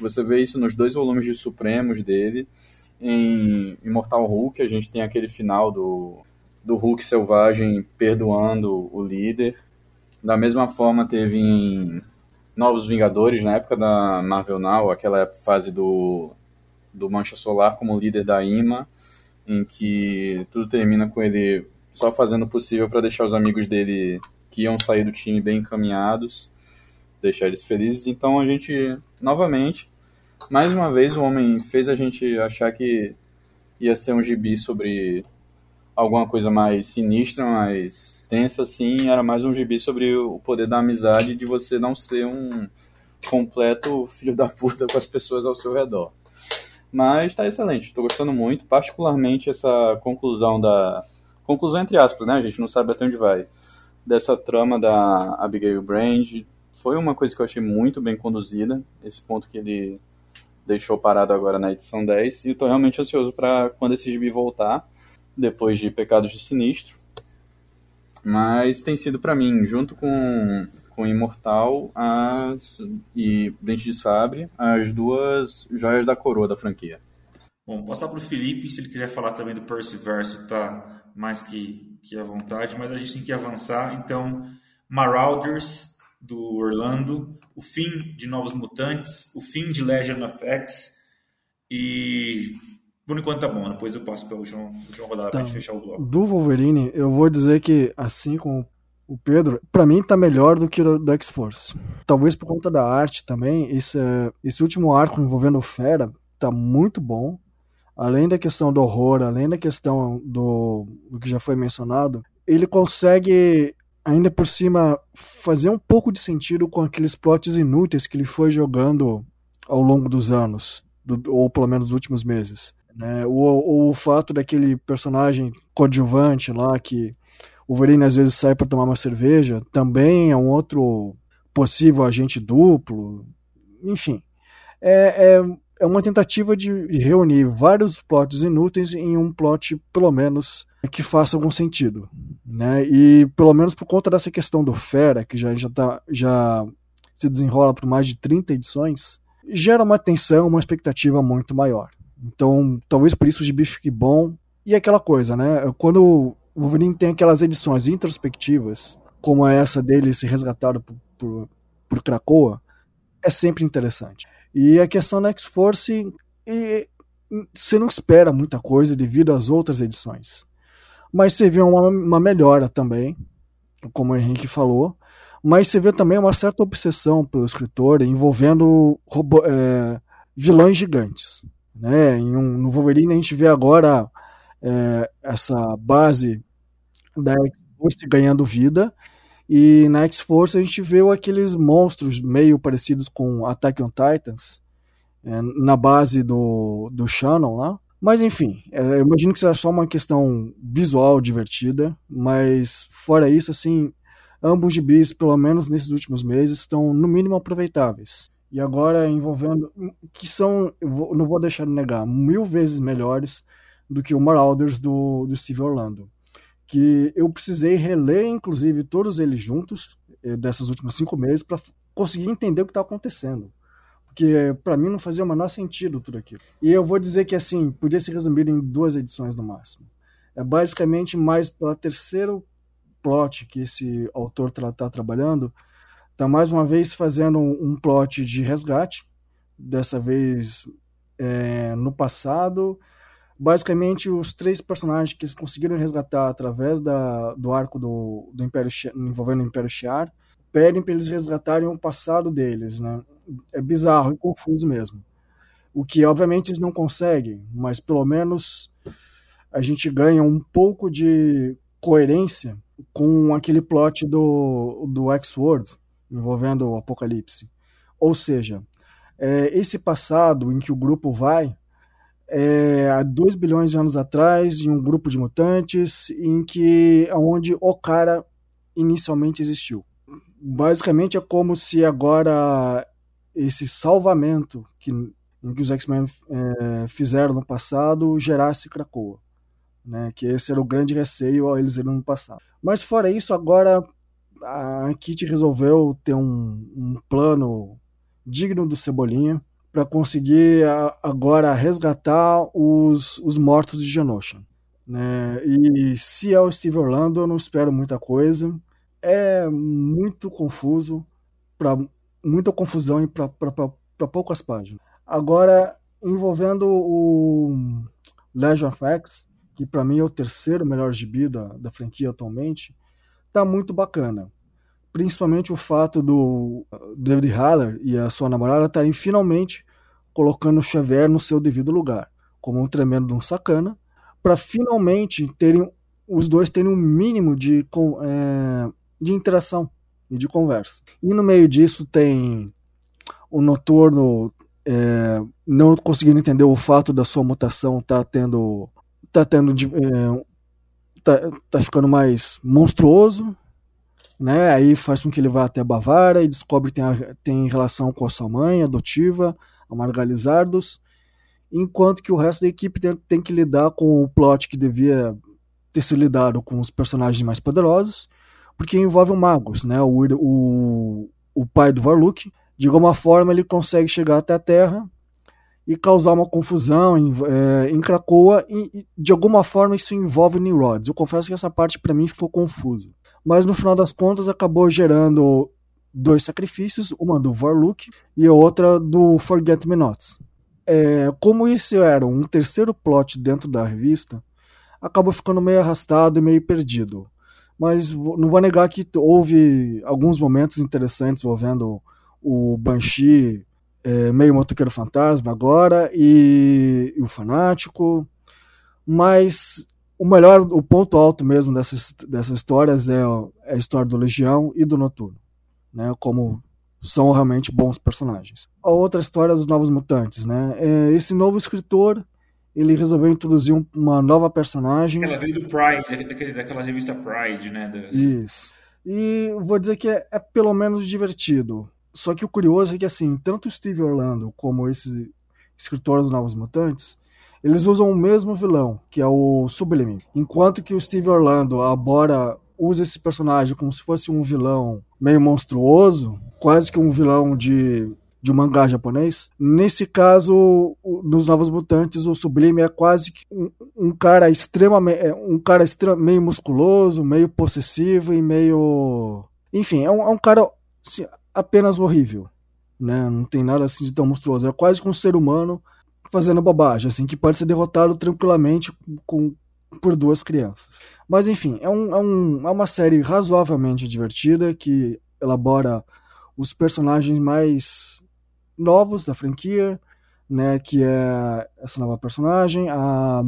Você vê isso nos dois volumes de Supremos dele. Em Imortal Hulk, a gente tem aquele final do, do Hulk selvagem perdoando o líder. Da mesma forma, teve em Novos Vingadores, na época da Marvel Now, aquela fase do, do Mancha Solar como líder da IMA, em que tudo termina com ele só fazendo o possível para deixar os amigos dele que iam sair do time bem encaminhados, deixar eles felizes. Então a gente, novamente, mais uma vez o homem fez a gente achar que ia ser um gibi sobre alguma coisa mais sinistra, mais tensa, assim, era mais um gibi sobre o poder da amizade de você não ser um completo filho da puta com as pessoas ao seu redor. Mas está excelente, estou gostando muito, particularmente essa conclusão da. Conclusão entre aspas, né? A gente não sabe até onde vai dessa trama da Abigail Brand. Foi uma coisa que eu achei muito bem conduzida, esse ponto que ele deixou parado agora na edição 10. E estou realmente ansioso para quando esse gibi voltar, depois de Pecados de Sinistro. Mas tem sido para mim, junto com, com Imortal as, e Dente de Sabre, as duas joias da coroa da franquia. Bom, passar para o Felipe, se ele quiser falar também do Perseverse, tá mais que, que à vontade, mas a gente tem que avançar. Então, Marauders, do Orlando, o fim de Novos Mutantes, o fim de Legend of X e por enquanto tá bom, depois eu passo pela última, última rodada tá. pra gente fechar o bloco. Do Wolverine, eu vou dizer que, assim como o Pedro, para mim tá melhor do que o do X-Force. Talvez por conta da arte também, esse, esse último arco envolvendo o Fera tá muito bom. Além da questão do horror, além da questão do, do que já foi mencionado, ele consegue ainda por cima fazer um pouco de sentido com aqueles plots inúteis que ele foi jogando ao longo dos anos, do, ou pelo menos dos últimos meses. Né? O, o fato daquele personagem coadjuvante lá que o Wolverine às vezes sai para tomar uma cerveja, também é um outro possível agente duplo, enfim. É, é, é uma tentativa de reunir vários plots inúteis em um plot, pelo menos, que faça algum sentido. Né? E pelo menos por conta dessa questão do Fera, que já, já, tá, já se desenrola por mais de 30 edições, gera uma tensão, uma expectativa muito maior. Então, talvez por isso o gibi fique bom. E aquela coisa, né? Quando o Wolverine tem aquelas edições introspectivas, como essa dele se resgatado por, por, por Krakoa, é sempre interessante. E a questão da X-Force, você não espera muita coisa devido às outras edições. Mas você vê uma, uma melhora também, como o Henrique falou, mas você vê também uma certa obsessão pelo escritor envolvendo robô, é, vilões gigantes. Né? Em um, no Wolverine a gente vê agora é, essa base da X-Force ganhando vida. E na X-Force a gente vê aqueles monstros meio parecidos com Attack on Titans é, na base do, do Shannon lá. Mas enfim, é, eu imagino que seja só uma questão visual divertida, mas fora isso, assim, ambos gibis, pelo menos nesses últimos meses, estão no mínimo aproveitáveis. E agora envolvendo, que são, não vou deixar de negar, mil vezes melhores do que o Marauders do, do Steve Orlando. Que eu precisei reler, inclusive, todos eles juntos, eh, dessas últimas cinco meses, para conseguir entender o que está acontecendo. Porque para mim não fazia o menor sentido tudo aquilo. E eu vou dizer que, assim, podia ser resumido em duas edições no máximo. É basicamente mais para terceiro plot que esse autor está tá trabalhando, está mais uma vez fazendo um, um plot de resgate, dessa vez é, no passado, basicamente os três personagens que eles conseguiram resgatar através da, do arco do, do Império envolvendo o Império Shi'ar pedem para eles resgatarem o passado deles, né? É bizarro e confuso mesmo. O que obviamente eles não conseguem, mas pelo menos a gente ganha um pouco de coerência com aquele plot do, do X-World envolvendo o Apocalipse. Ou seja, é, esse passado em que o grupo vai é, há 2 bilhões de anos atrás, em um grupo de mutantes, em que onde o cara inicialmente existiu. Basicamente é como se agora esse salvamento que, em que os X-Men é, fizeram no passado gerasse Krakoa. Né, que esse era o grande receio ao eles irem no passado. Mas fora isso, agora a Kit resolveu ter um, um plano digno do Cebolinha, para conseguir agora resgatar os, os mortos de Genosha. Né? E se é o Steve Orlando, eu não espero muita coisa. É muito confuso, para muita confusão e para poucas páginas. Agora, envolvendo o Legend of X, que para mim é o terceiro melhor gibi da, da franquia atualmente, tá muito bacana principalmente o fato do David Haller e a sua namorada estarem finalmente colocando o Xavier no seu devido lugar, como um tremendo de um sacana, para finalmente terem os dois terem um mínimo de, é, de interação e de conversa. E no meio disso tem o noturno é, não conseguindo entender o fato da sua mutação tá tendo tá tendo é, tá, tá ficando mais monstruoso né? Aí faz com que ele vá até a Bavária e descobre que tem, a, tem relação com a sua mãe adotiva, a Margalizardos, enquanto que o resto da equipe tem, tem, que lidar com o plot que devia ter sido lidado com os personagens mais poderosos, porque envolve o Magus, né? O, o, o pai do Varluk. De alguma forma ele consegue chegar até a Terra e causar uma confusão em, é, em Krakoa e, de alguma forma isso envolve Nimrods. Eu confesso que essa parte para mim ficou confuso. Mas no final das contas acabou gerando dois sacrifícios, uma do Varluk e outra do Forget Me Nots. É, como isso era um terceiro plot dentro da revista, acabou ficando meio arrastado e meio perdido. Mas não vou negar que houve alguns momentos interessantes envolvendo o Banshee, é, meio motoqueiro fantasma agora, e, e, o Fanático. Mas o melhor, o ponto alto mesmo dessas, dessas histórias é, é a história do Legião e do Noturno né? Como são realmente bons personagens. A outra história dos Novos Mutantes, né? É, esse novo escritor ele resolveu introduzir uma nova personagem. Ela veio do Pride, daquele, daquela revista Pride, né? Das... Isso. E vou dizer que é, é, pelo menos divertido. Só que o curioso é que, assim, tanto o Steve Orlando como esse escritor dos Novos Mutantes, eles usam o mesmo vilão, que é o Sublime. Enquanto que o Steve Orlando abora usa esse personagem como se fosse um vilão meio monstruoso, quase que um vilão de, de um mangá japonês. Nesse caso, nos Novos Mutantes, o Sublime é quase que um, um cara extremamente. É, um cara meio musculoso, meio possessivo e meio. Enfim, é um, é um cara assim, apenas horrível. Né? Não tem nada assim de tão monstruoso. É quase que um ser humano fazendo bobagem, assim, que pode ser derrotado tranquilamente com, por duas crianças. Mas enfim, é, um, é, um, é uma série razoavelmente divertida que elabora os personagens mais novos da franquia, né, que é essa nova personagem, a,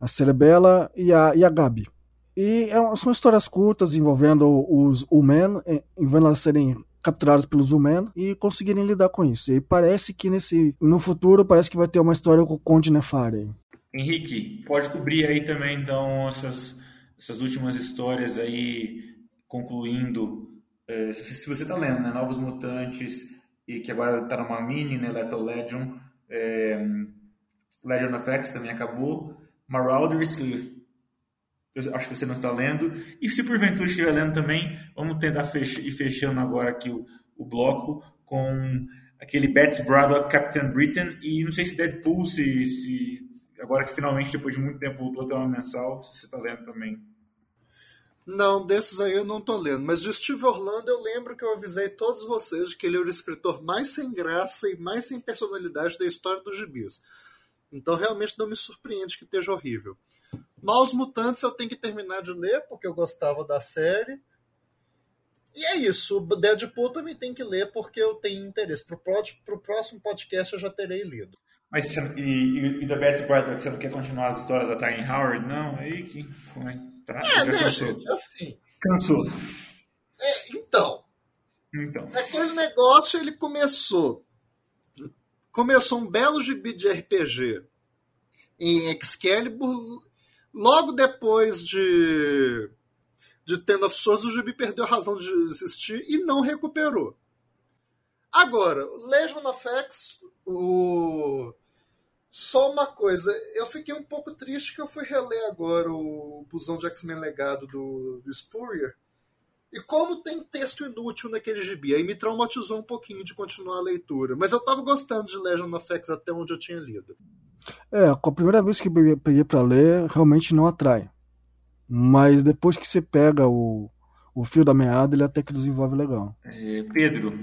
a Cerebela e a, e a Gabi. E é, são histórias curtas envolvendo os Human, eh, envolvendo elas serem capturadas pelos humanos e conseguirem lidar com isso. E parece que nesse no futuro parece que vai ter uma história com o Conde Nefari. Henrique, pode cobrir aí também então essas, essas últimas histórias aí, concluindo, é, se você está lendo, né, Novos Mutantes, e que agora está numa mini, né, Lethal Legion, é, Legend of X também acabou, Marauders, que eu acho que você não está lendo, e se porventura estiver lendo também, vamos tentar fech ir fechando agora aqui o, o bloco com aquele Betsy Braddock, Captain Britain, e não sei se Deadpool se, se agora que finalmente, depois de muito tempo, voltou a ter uma mensal, se você está lendo também. Não, desses aí eu não tô lendo. Mas de Steve Orlando eu lembro que eu avisei todos vocês de que ele era o escritor mais sem graça e mais sem personalidade da história dos gibis. Então realmente não me surpreende que esteja horrível. Novos Mutantes eu tenho que terminar de ler, porque eu gostava da série. E é isso. O Deadpool também tem que ler, porque eu tenho interesse. Pro, pro próximo podcast eu já terei lido. Mas você, e, e, da Betsy Braddock, você não quer continuar as histórias da Tiny Howard? Não? Aí que. Como é? Pra, é, deixa, cansou. assim. Cansou. É, então. Então. Aquele negócio ele começou. Começou um belo gibi de RPG em Excalibur. Logo depois de. De Ten of Swords, o gibi perdeu a razão de existir e não recuperou. Agora, Legion of X, o só uma coisa, eu fiquei um pouco triste que eu fui reler agora o Busão de X-Men Legado do, do Spurrier. E como tem texto inútil naquele gibi, aí me traumatizou um pouquinho de continuar a leitura. Mas eu tava gostando de Legend of X até onde eu tinha lido. É, a primeira vez que eu peguei para ler, realmente não atrai. Mas depois que você pega o, o fio da meada, ele até que desenvolve legal. É, Pedro,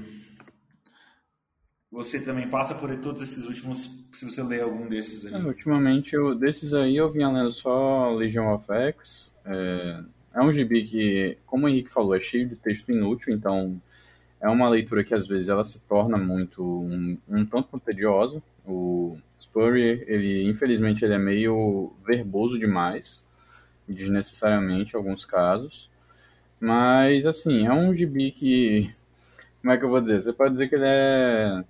você também passa por todos esses últimos, se você ler algum desses aí. É, ultimamente, eu, desses aí eu vinha lendo só Legion of X. É, é um gibi que, como o Henrique falou, é cheio de texto inútil, então é uma leitura que às vezes ela se torna muito um, um tanto tediosa. O Spurrier, ele infelizmente ele é meio verboso demais, desnecessariamente em alguns casos. Mas assim, é um gibi que como é que eu vou dizer? Você pode dizer que ele é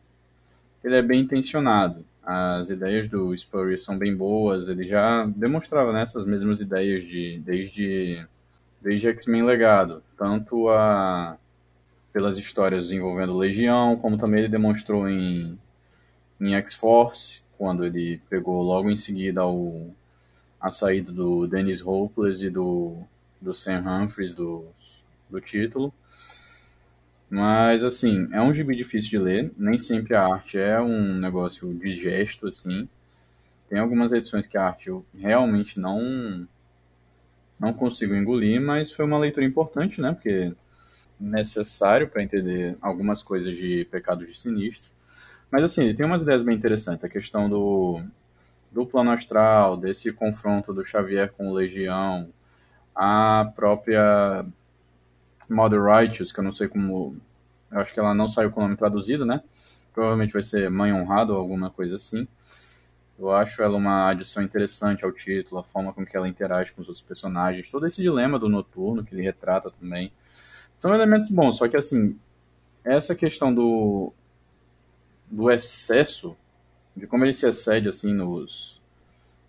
ele é bem intencionado. As ideias do Spurrier são bem boas. Ele já demonstrava nessas né, mesmas ideias de desde desde X-Men Legado, tanto a pelas histórias envolvendo Legião, como também ele demonstrou em em X-Force, quando ele pegou logo em seguida a saída do Dennis Hopeless e do, do Sam Humphries, do, do título. Mas, assim, é um gibi difícil de ler. Nem sempre a arte é um negócio de gesto, assim. Tem algumas edições que a arte eu realmente não não consigo engolir, mas foi uma leitura importante, né? Porque necessário para entender algumas coisas de Pecados de Sinistro. Mas assim, tem umas ideias bem interessantes. A questão do, do plano astral, desse confronto do Xavier com o Legião, a própria Mother Righteous, que eu não sei como. Eu acho que ela não saiu com o nome traduzido, né? Provavelmente vai ser Mãe Honrada ou alguma coisa assim. Eu acho ela uma adição interessante ao título, a forma com que ela interage com os outros personagens, todo esse dilema do noturno que ele retrata também. São elementos bons, só que assim, essa questão do, do excesso, de como ele se excede assim nos,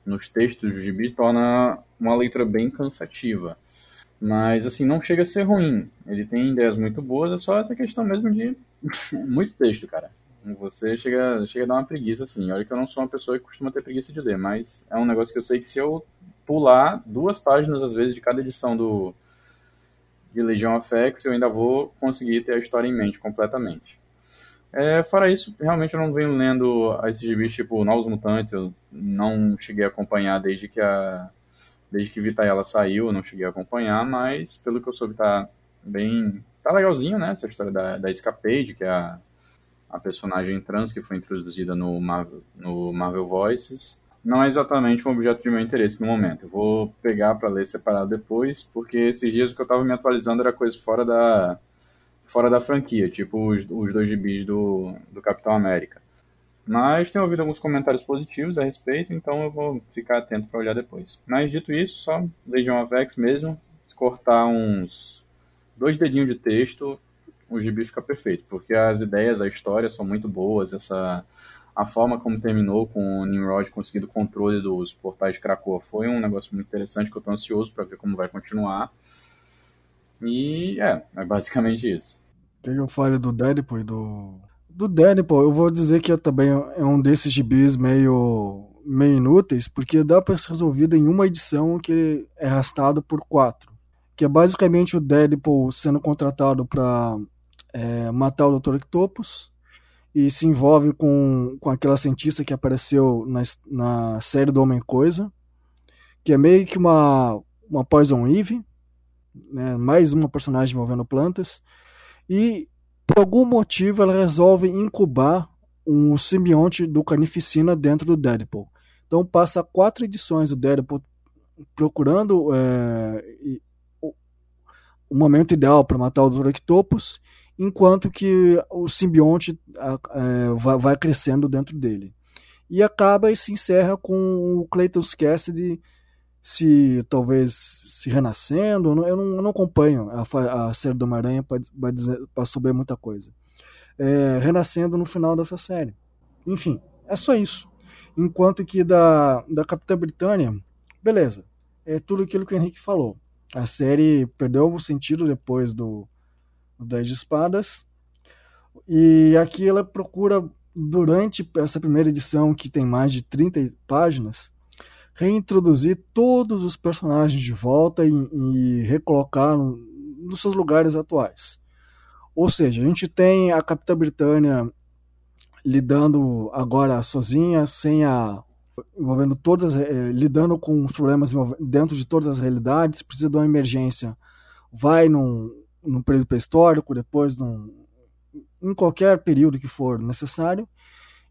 nos textos do gibi, torna uma leitura bem cansativa. Mas assim, não chega a ser ruim. Ele tem ideias muito boas, é só essa questão mesmo de muito texto, cara. Você chega, chega a dar uma preguiça, assim. Olha que eu não sou uma pessoa que costuma ter preguiça de ler, mas é um negócio que eu sei que se eu pular duas páginas, às vezes, de cada edição do de Legion of X, eu ainda vou conseguir ter a história em mente completamente. É, fora isso, realmente eu não venho lendo esses gibis tipo Novos Mutantes, eu não cheguei a acompanhar desde que a desde que Vitayala saiu, eu não cheguei a acompanhar, mas pelo que eu soube tá bem, tá legalzinho, né, essa história da, da Escapade, que é a a personagem trans que foi introduzida no Marvel, no Marvel Voices. Não é exatamente um objeto de meu interesse no momento. Eu vou pegar para ler separado depois, porque esses dias o que eu estava me atualizando era coisa fora da fora da franquia, tipo os, os dois gibis do, do Capitão América. Mas tenho ouvido alguns comentários positivos a respeito, então eu vou ficar atento para olhar depois. Mas dito isso, só Legion of X mesmo, cortar uns dois dedinhos de texto o gibi fica perfeito, porque as ideias, a história são muito boas, essa a forma como terminou com o Nimrod conseguindo o controle dos portais de Krakoa foi um negócio muito interessante que eu estou ansioso para ver como vai continuar. E é, é basicamente isso. Que eu falo do Deadpool e do. Do Deadpool, eu vou dizer que é também é um desses gibis meio, meio inúteis, porque dá para ser resolvido em uma edição que é arrastado por quatro. Que é basicamente o Deadpool sendo contratado para é, matar o Dr. Octopus e se envolve com, com aquela cientista que apareceu na, na série do Homem-Coisa, que é meio que uma, uma Poison Eve, né, mais uma personagem envolvendo plantas, e por algum motivo ela resolve incubar um simbionte do Carnificina dentro do Deadpool. Então passa quatro edições do Deadpool procurando é, o momento ideal para matar o Dr. Octopus enquanto que o simbionte é, vai, crescendo dentro dele. E acaba e se encerra com o Clayton's Cassidy se talvez se renascendo. Eu não, eu não acompanho a, a série do Homem-Aranha para saber muita coisa. É, renascendo no final dessa série. Enfim, é só isso. Enquanto que da, da Capitã Britânia, beleza. É tudo aquilo que o Henrique falou. A série perdeu o sentido depois do, 10 de espadas. E aqui ela procura, durante essa primeira edição, que tem mais de 30 páginas, reintroduzir todos os personagens de volta e, e recolocar nos seus lugares atuais. Ou seja, a gente tem a Capitã Britânia lidando agora sozinha, sem a envolvendo todas, eh, lidando com os problemas dentro de todas as realidades, precisa de uma emergência, vai num, no período pré-histórico, depois num, em qualquer período que for necessário,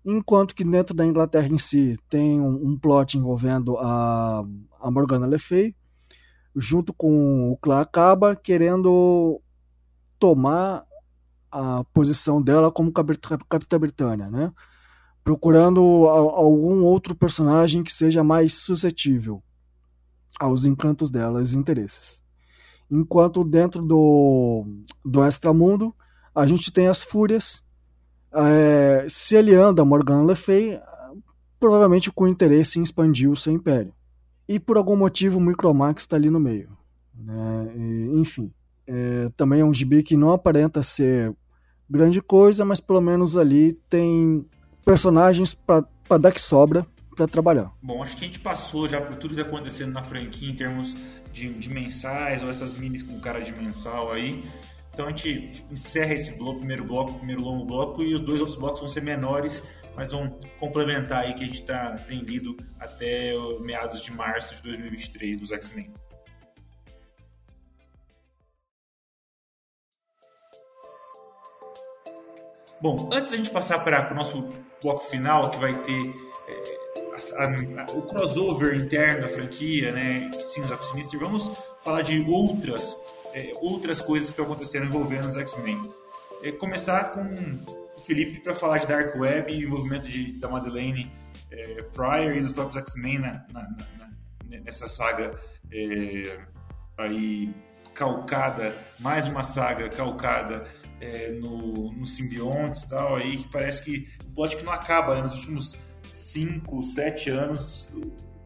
enquanto que dentro da Inglaterra em si tem um, um plot envolvendo a, a Morgana Le Fay, junto com o clã Acaba, querendo tomar a posição dela como Capitã Britânia, né? procurando algum outro personagem que seja mais suscetível aos encantos dela, aos interesses. Enquanto dentro do, do Extramundo, a gente tem as Fúrias é, se aliando a Morgana Le Fay, provavelmente com interesse em expandir o seu império. E por algum motivo o Micromax está ali no meio. Né? E, enfim, é, também é um gibi que não aparenta ser grande coisa, mas pelo menos ali tem personagens para dar que sobra para trabalhar. Bom, acho que a gente passou já por tudo que está acontecendo na franquia em termos de, de mensais ou essas minis com cara de mensal aí. Então a gente encerra esse bloco, primeiro bloco, primeiro longo bloco, e os dois outros blocos vão ser menores, mas vão complementar aí que a gente tá, tem lido até meados de março de 2023 dos X-Men. Bom, antes da gente passar para o nosso bloco final, que vai ter é, a, a, o crossover interno da franquia, né, Sins of Sinister, vamos falar de outras, é, outras coisas que estão acontecendo envolvendo os X-Men. É, começar com o Felipe para falar de Dark Web e o envolvimento de, da Madeleine é, Pryor e dos próprios X-Men nessa saga é, aí calcada, mais uma saga calcada é, no, no simbiontes e tal, aí, que parece que o plot que não acaba, né? Nos últimos 5, 7 anos,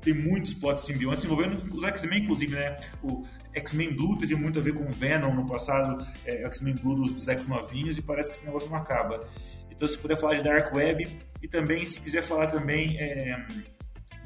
tem muitos plots simbiontes envolvendo os X-Men, inclusive, né? O X-Men Blue teve muito a ver com o Venom no passado, é, X-Men Blue dos, dos X-Novinhos, e parece que esse negócio não acaba. Então, se puder falar de Dark Web, e também, se quiser falar também é,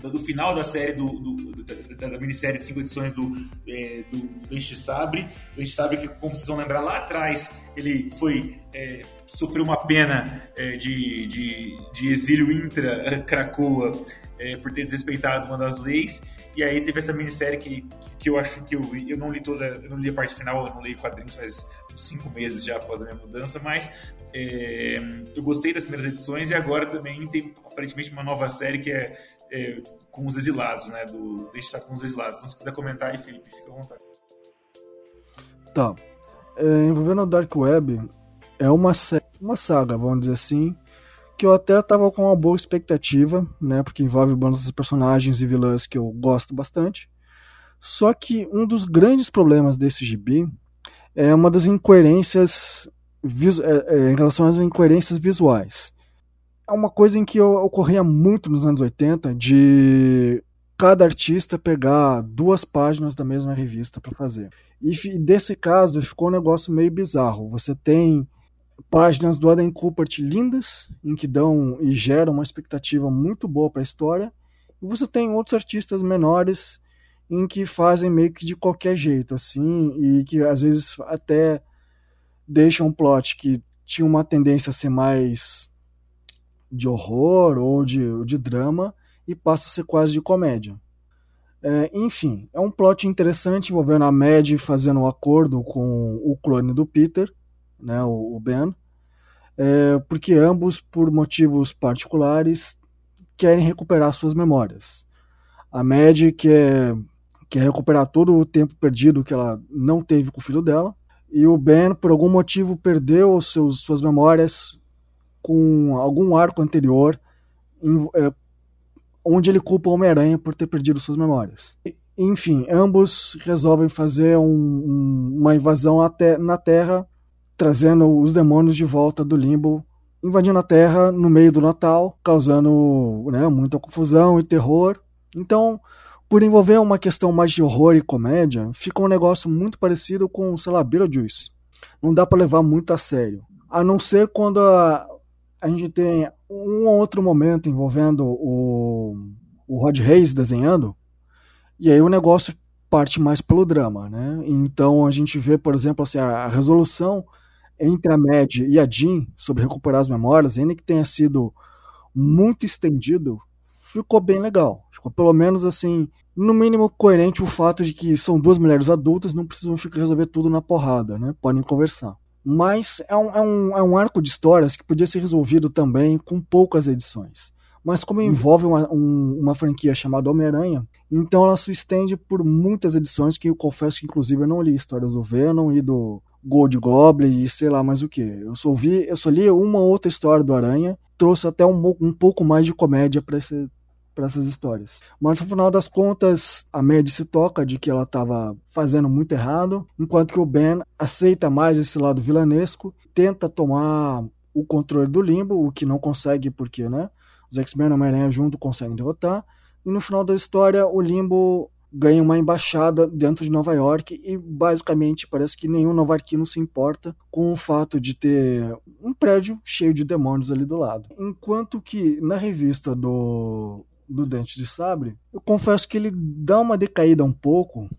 do final da série do, do, da, da, minissérie de cinco edições do, é, do Dente Sabre. Dente Sabre que, como vocês vão lembrar, lá atrás ele foi é, sofreu uma pena é, de, de, de, exílio intra-Cracoa é, por ter desrespeitado uma das leis. E aí teve essa minissérie que, que eu acho que eu vi. Eu não li toda, eu não li a parte final, eu não li quadrinhos faz cinco meses já após a minha mudança, mas é, eu gostei das primeiras edições e agora também tem aparentemente uma nova série que é é, com os exilados, né? Do Deixa com os exilados. Então, se puder comentar aí, Felipe, fica à vontade. Tá. É, envolvendo o Dark Web, é uma, uma saga, vamos dizer assim, que eu até tava com uma boa expectativa, né? Porque envolve bandas personagens e vilãs que eu gosto bastante. Só que um dos grandes problemas desse gibi é uma das incoerências é, é, em relação às incoerências visuais é uma coisa em que ocorria muito nos anos 80 de cada artista pegar duas páginas da mesma revista para fazer. E desse caso ficou um negócio meio bizarro. Você tem páginas do Adam Coopert lindas, em que dão e geram uma expectativa muito boa para a história, e você tem outros artistas menores em que fazem meio que de qualquer jeito, assim, e que às vezes até deixam um plot que tinha uma tendência a ser mais de horror ou de, de drama e passa a ser quase de comédia. É, enfim, é um plot interessante envolvendo a Mad fazendo um acordo com o clone do Peter, né, o, o Ben, é, porque ambos, por motivos particulares, querem recuperar suas memórias. A Mad quer, quer recuperar todo o tempo perdido que ela não teve com o filho dela, e o Ben, por algum motivo, perdeu seus, suas memórias com algum arco anterior em, é, onde ele culpa o Homem-Aranha por ter perdido suas memórias. Enfim, ambos resolvem fazer um, um, uma invasão até, na Terra, trazendo os demônios de volta do limbo, invadindo a Terra no meio do Natal, causando né, muita confusão e terror. Então, por envolver uma questão mais de horror e comédia, fica um negócio muito parecido com, sei lá, Beetlejuice. Não dá para levar muito a sério. A não ser quando a, a gente tem um ou outro momento envolvendo o, o Rod Reis desenhando, e aí o negócio parte mais pelo drama, né? Então a gente vê, por exemplo, assim, a, resolução entre a Mad e a Jean sobre recuperar as memórias, ainda que tenha sido muito estendido, ficou bem legal. Ficou pelo menos assim, no mínimo coerente o fato de que são duas mulheres adultas, não precisam ficar resolver tudo na porrada, né? Podem conversar mas é um, é, um, é um arco de histórias que podia ser resolvido também com poucas edições. Mas como uhum. envolve uma, um, uma franquia chamada Homem-Aranha, então ela se estende por muitas edições que eu confesso que inclusive eu não li histórias do Venom e do Gold Goblin e sei lá mais o que. Eu só vi, eu só li uma outra história do Aranha, trouxe até um, um pouco mais de comédia para esse para essas histórias. Mas no final das contas, a Mad se toca de que ela estava fazendo muito errado, enquanto que o Ben aceita mais esse lado vilanesco, tenta tomar o controle do limbo, o que não consegue porque, né? Os X-Men e Homem-Aranha junto conseguem derrotar. E no final da história, o limbo ganha uma embaixada dentro de Nova York e basicamente parece que nenhum novarquino se importa com o fato de ter um prédio cheio de demônios ali do lado. Enquanto que na revista do do Dente de Sabre, eu confesso que ele dá uma decaída um pouco,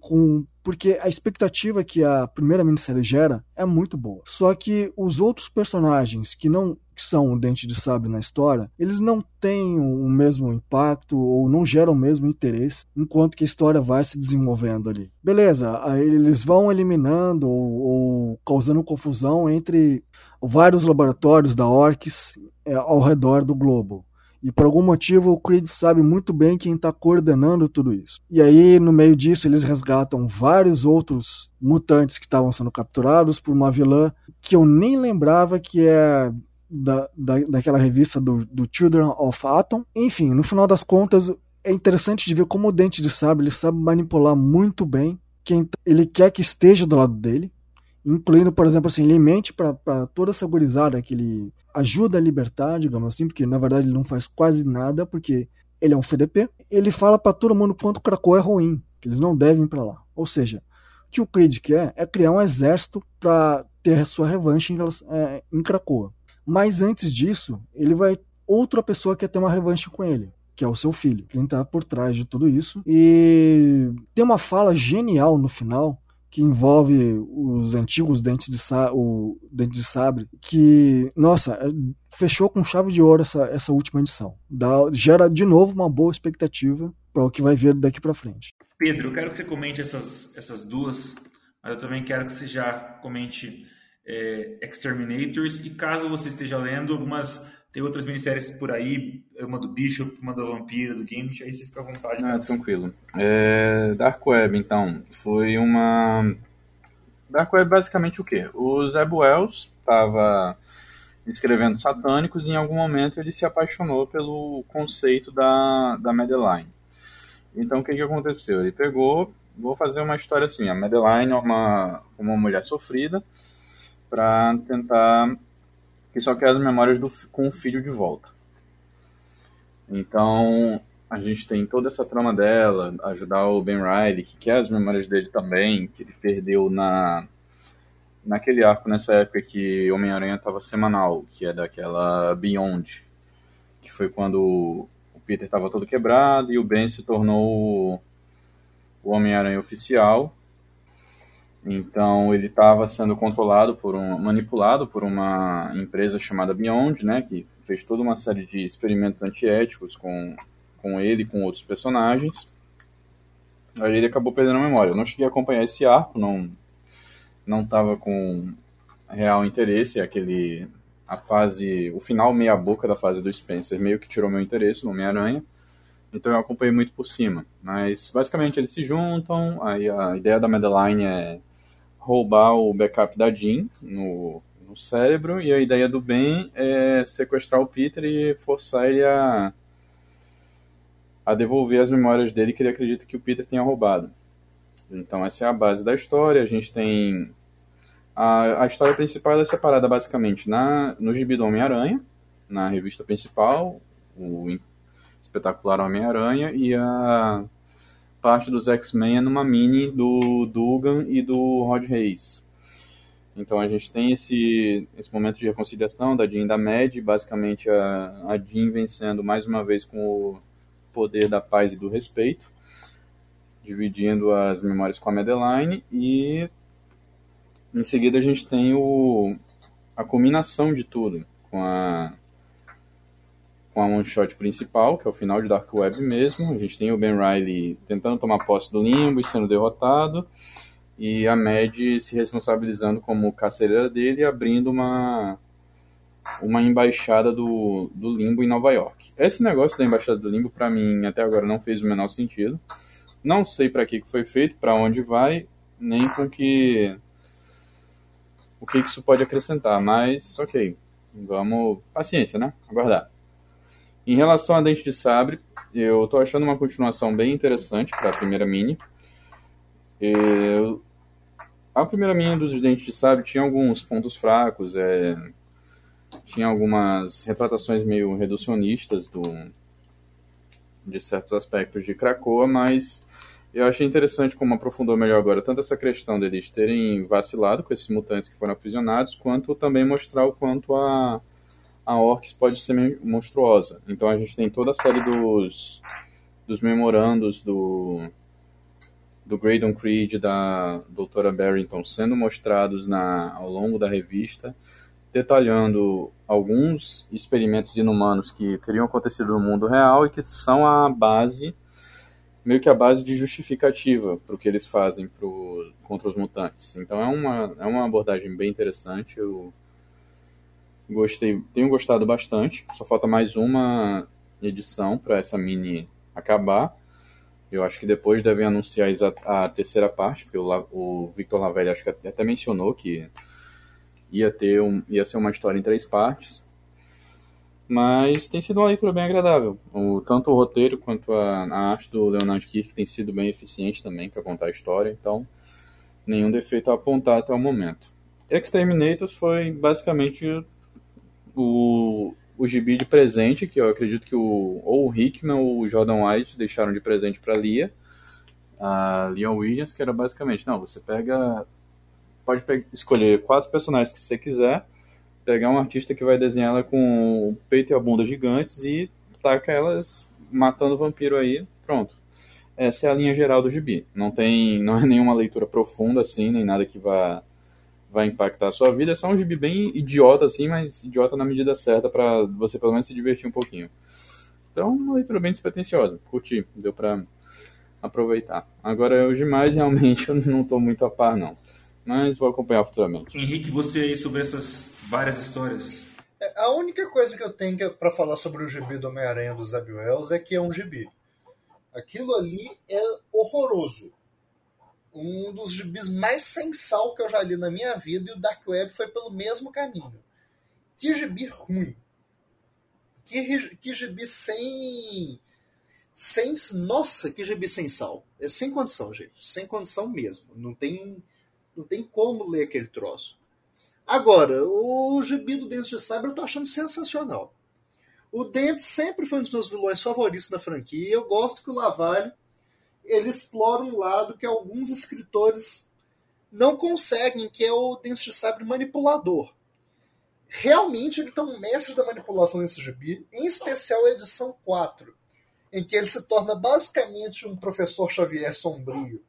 com, porque a expectativa que a primeira minissérie gera é muito boa. Só que os outros personagens que não que são o Dente de Sabre na história, eles não têm o mesmo impacto ou não geram o mesmo interesse enquanto que a história vai se desenvolvendo ali. Beleza, eles vão eliminando ou, ou causando confusão entre vários laboratórios da Orcs é, ao redor do globo. E por algum motivo o Creed sabe muito bem quem está coordenando tudo isso. E aí, no meio disso, eles resgatam vários outros mutantes que estavam sendo capturados por uma vilã que eu nem lembrava que é da, da, daquela revista do, do Children of Atom. Enfim, no final das contas, é interessante de ver como o Dente de Sabre ele sabe manipular muito bem quem ele quer que esteja do lado dele incluindo, por exemplo, assim, ele mente para toda essa gurizada que ele ajuda a libertar, digamos assim, porque na verdade ele não faz quase nada, porque ele é um FDP. Ele fala para todo mundo quanto Krakow é ruim, que eles não devem para lá. Ou seja, o que o Creed quer é criar um exército para ter a sua revanche em, é, em Krakoa. Mas antes disso, ele vai outra pessoa quer ter uma revanche com ele, que é o seu filho, quem está por trás de tudo isso. E tem uma fala genial no final que envolve os antigos dentes de, o dente de sabre, que, nossa, é, fechou com chave de ouro essa, essa última edição. Dá, gera de novo uma boa expectativa para o que vai vir daqui para frente. Pedro, eu quero que você comente essas, essas duas, mas eu também quero que você já comente é, Exterminators e caso você esteja lendo algumas tem outras minisséries por aí, uma do Bishop, uma da Vampira, do Gambit, aí você fica à vontade. Ah, tranquilo. É, Dark Web, então, foi uma... Dark Web basicamente o quê? O Zeb Wells estava escrevendo Satânicos e em algum momento ele se apaixonou pelo conceito da, da Madeline. Então o que, que aconteceu? Ele pegou, vou fazer uma história assim, a Madeline é uma, uma mulher sofrida para tentar que só quer as memórias do, com o filho de volta. Então, a gente tem toda essa trama dela, ajudar o Ben Riley, que quer as memórias dele também, que ele perdeu na naquele arco, nessa época que Homem-Aranha estava semanal, que é daquela Beyond, que foi quando o Peter estava todo quebrado e o Ben se tornou o Homem-Aranha oficial, então ele estava sendo controlado por um, manipulado por uma empresa chamada Beyond, né, que fez toda uma série de experimentos antiéticos com com ele e com outros personagens. Aí ele acabou perdendo a memória. Eu não cheguei a acompanhar esse arco, não não estava com real interesse, aquele a fase, o final meia boca da fase do Spencer meio que tirou meu interesse no Homem-Aranha. Então eu acompanhei muito por cima. Mas basicamente eles se juntam, aí a ideia da Madeline é roubar o backup da Jean no, no cérebro, e a ideia do Ben é sequestrar o Peter e forçar ele a, a devolver as memórias dele que ele acredita que o Peter tenha roubado. Então essa é a base da história. A gente tem a, a história principal é separada basicamente na no gibi do Homem-Aranha, na revista principal, o espetacular Homem-Aranha e a parte dos X-Men é numa mini do Dugan e do Rod Reis. Então a gente tem esse, esse momento de reconciliação da Jean e da Mad, basicamente a, a Jean vencendo mais uma vez com o poder da paz e do respeito, dividindo as memórias com a Madeline, e em seguida a gente tem o, a combinação de tudo, com a com a one shot principal, que é o final de Dark Web mesmo. A gente tem o Ben Riley tentando tomar posse do limbo e sendo derrotado, e a Mad se responsabilizando como carcereira dele e abrindo uma uma embaixada do, do limbo em Nova York. Esse negócio da embaixada do limbo para mim até agora não fez o menor sentido. Não sei para que foi feito, para onde vai, nem com que o que isso pode acrescentar, mas ok. Vamos, paciência, né? Aguardar. Em relação a Dente de Sabre, eu tô achando uma continuação bem interessante para a primeira mini. Eu... A primeira mini dos Dentes de Sabre tinha alguns pontos fracos, é... tinha algumas retratações meio reducionistas do... de certos aspectos de Krakoa, mas eu achei interessante como aprofundou melhor agora tanto essa questão deles terem vacilado com esses mutantes que foram aprisionados, quanto também mostrar o quanto a a Orcs pode ser monstruosa. Então a gente tem toda a série dos, dos memorandos do, do Graydon Creed da doutora Barrington sendo mostrados na, ao longo da revista, detalhando alguns experimentos inumanos que teriam acontecido no mundo real e que são a base, meio que a base de justificativa para o que eles fazem pro, contra os mutantes. Então é uma, é uma abordagem bem interessante. Eu, Gostei, tenho gostado bastante. Só falta mais uma edição para essa mini acabar. Eu acho que depois devem anunciar a, terceira parte, porque o, o Victor Lavelli acho que até mencionou que ia ter um, ia ser uma história em três partes. Mas tem sido uma leitura bem agradável. O, tanto o roteiro quanto a, a arte do Leonard Kirk tem sido bem eficiente também para contar a história, então nenhum defeito a apontar até o momento. Exterminators foi basicamente o, o gibi de presente, que eu acredito que o, ou o Hickman ou o Jordan White deixaram de presente para Lia, a Lia Williams, que era basicamente, não, você pega, pode escolher quatro personagens que você quiser, pegar um artista que vai desenhar ela com o peito e a bunda gigantes e taca elas matando vampiro aí, pronto. Essa é a linha geral do gibi. Não tem, não é nenhuma leitura profunda assim, nem nada que vá vai impactar a sua vida. É só um gibi bem idiota, assim, mas idiota na medida certa para você pelo menos se divertir um pouquinho. Então, uma leitura bem despretensiosa. Curti, deu pra aproveitar. Agora, os demais, realmente, eu não tô muito a par, não. Mas vou acompanhar futuramente. Henrique, você aí sobre essas várias histórias. É, a única coisa que eu tenho para falar sobre o gibi do Homem-Aranha dos Zeb Wells é que é um gibi. Aquilo ali é horroroso um dos gibis mais sensal que eu já li na minha vida e o Dark Web foi pelo mesmo caminho. Que gibi ruim. Que, que gibi sem. sem. Nossa, que gibi sem sal. É sem condição, gente. Sem condição mesmo. Não tem, não tem como ler aquele troço. Agora, o gibi do Dente de Sabre eu tô achando sensacional. O Dente sempre foi um dos meus vilões favoritos na franquia. Eu gosto que o Lavalle ele explora um lado que alguns escritores não conseguem, que é o Dente de Sabre manipulador. Realmente ele está um mestre da manipulação nesse gibi, em especial a edição 4, em que ele se torna basicamente um professor Xavier sombrio,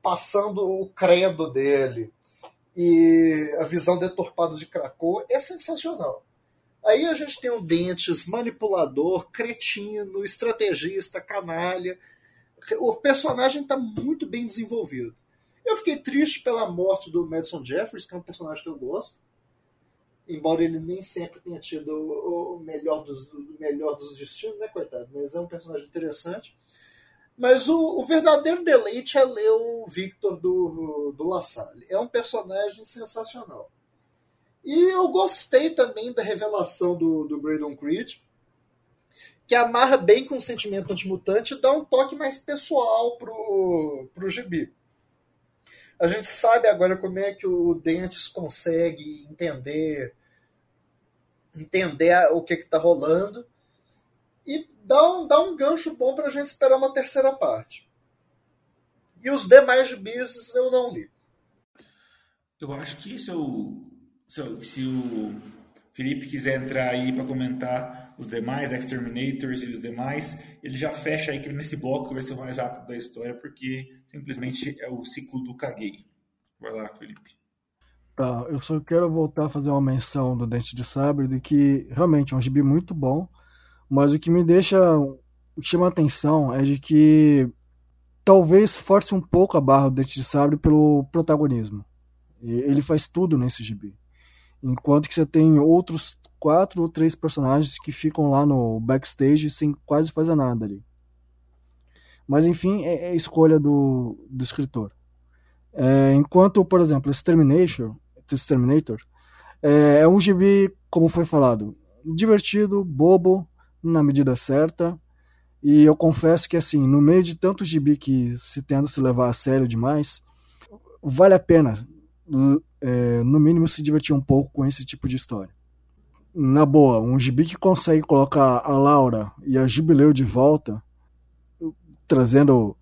passando o credo dele e a visão deturpada de Krakow é sensacional. Aí a gente tem o Dentes manipulador, cretino, estrategista, canalha, o personagem está muito bem desenvolvido. Eu fiquei triste pela morte do Madison Jeffries, que é um personagem que eu gosto. Embora ele nem sempre tenha tido o melhor dos, o melhor dos destinos, né, coitado? Mas é um personagem interessante. Mas o, o verdadeiro deleite é ler o Victor do, do La Salle. É um personagem sensacional. E eu gostei também da revelação do, do Graydon Creed que amarra bem com o sentimento antimutante e dá um toque mais pessoal pro, pro gibi. A gente sabe agora como é que o Dentes consegue entender entender o que está rolando e dá um, dá um gancho bom para a gente esperar uma terceira parte. E os demais gibis eu não li. Eu acho que se, eu, se, eu, se o Felipe quiser entrar aí para comentar os demais, Exterminators e os demais, ele já fecha aí que nesse bloco que vai ser o mais rápido da história, porque simplesmente é o ciclo do caguei. Vai lá, Felipe. Tá, eu só quero voltar a fazer uma menção do Dente de Sabre, de que realmente é um gibi muito bom, mas o que me deixa, o que chama a atenção é de que talvez force um pouco a barra do Dente de Sabre pelo protagonismo. Ele faz tudo nesse gibi. Enquanto que você tem outros quatro ou três personagens que ficam lá no backstage sem quase fazer nada ali. Mas enfim, é, é escolha do, do escritor. É, enquanto, por exemplo, Exterminator, Exterminator é, é um gibi, como foi falado, divertido, bobo, na medida certa. E eu confesso que, assim, no meio de tanto gibi que se tenta se levar a sério demais, vale a pena é, no mínimo se divertir um pouco com esse tipo de história. Na boa, um gibi que consegue colocar a Laura e a Jubileu de volta, trazendo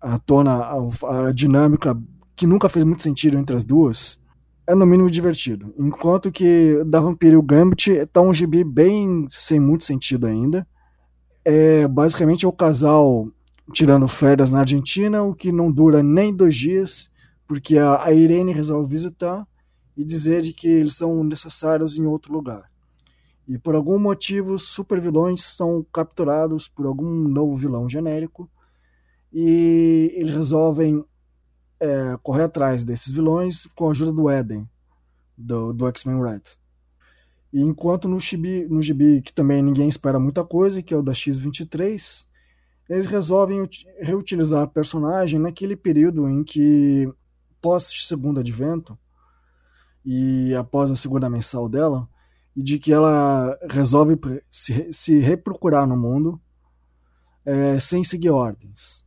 à tona a, a dinâmica que nunca fez muito sentido entre as duas, é no mínimo divertido. Enquanto que da Vampiro Gambit tá um gibi bem sem muito sentido ainda. É basicamente é o casal tirando férias na Argentina, o que não dura nem dois dias, porque a, a Irene resolve visitar e dizer de que eles são necessários em outro lugar. E por algum motivo, super vilões são capturados por algum novo vilão genérico e eles resolvem é, correr atrás desses vilões com a ajuda do Eden, do, do X-Men Red. E enquanto no gibi, no gibi, que também ninguém espera muita coisa, que é o da X-23, eles resolvem reutilizar a personagem naquele período em que, pós segundo advento, e após a segunda mensal dela, e de que ela resolve se, se reprocurar no mundo é, sem seguir ordens.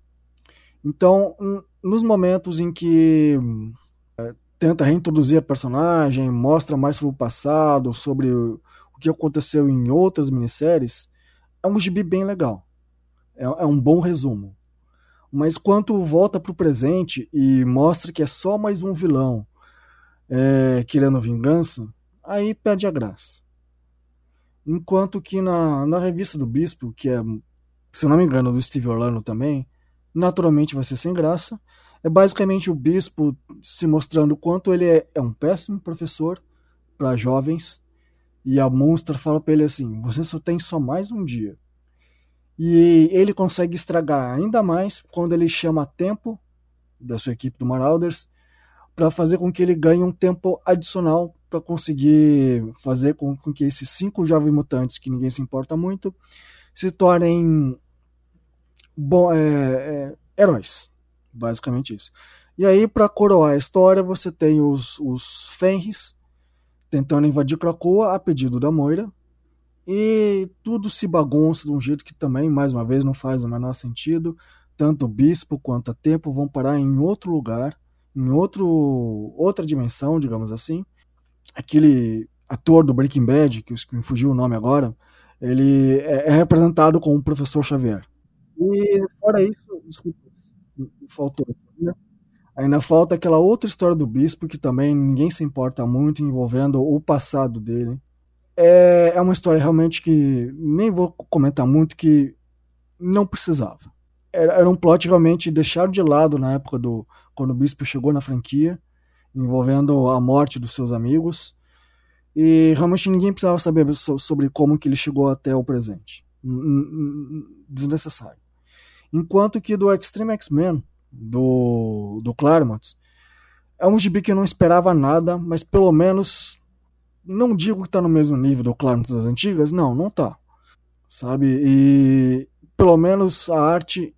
Então, nos momentos em que é, tenta reintroduzir a personagem, mostra mais sobre o passado, sobre o, que aconteceu em outras minisséries, é um gibi bem legal. É, é um bom resumo. Mas quando volta para o presente e mostra que é só mais um vilão é, querendo vingança, aí perde a graça. Enquanto que na, na revista do Bispo, que é, se não me engano, do Steve Orlando também, naturalmente vai ser sem graça. É basicamente o Bispo se mostrando o quanto ele é, é um péssimo professor para jovens. E a Monster fala para ele assim: você só tem só mais um dia. E ele consegue estragar ainda mais quando ele chama tempo da sua equipe do Marauders para fazer com que ele ganhe um tempo adicional para conseguir fazer com, com, que esses cinco jovens mutantes, que ninguém se importa muito, se tornem bom, é, é, heróis. Basicamente isso. E aí, para coroar a história, você tem os, os Fenris tentando invadir Krakoa a pedido da Moira, e tudo se bagunça de um jeito que também, mais uma vez, não faz o menor sentido. Tanto o bispo quanto a tempo vão parar em outro lugar, em outro, outra dimensão, digamos assim. Aquele ator do Breaking Bad, que me fugiu o nome agora, ele é, é representado como o professor Xavier. E fora isso, desculpa, faltou. Né? Ainda falta aquela outra história do bispo que também ninguém se importa muito envolvendo o passado dele é, é uma história realmente que nem vou comentar muito, que não precisava. Era, era um plot realmente deixado de lado na época do quando o Bispo chegou na franquia, envolvendo a morte dos seus amigos. E realmente ninguém precisava saber sobre como que ele chegou até o presente. Desnecessário. Enquanto que do Extreme X-Men, do, do Claremont, é um gibi que eu não esperava nada, mas pelo menos não digo que tá no mesmo nível do Claremont das antigas, não, não tá. Sabe? E pelo menos a arte,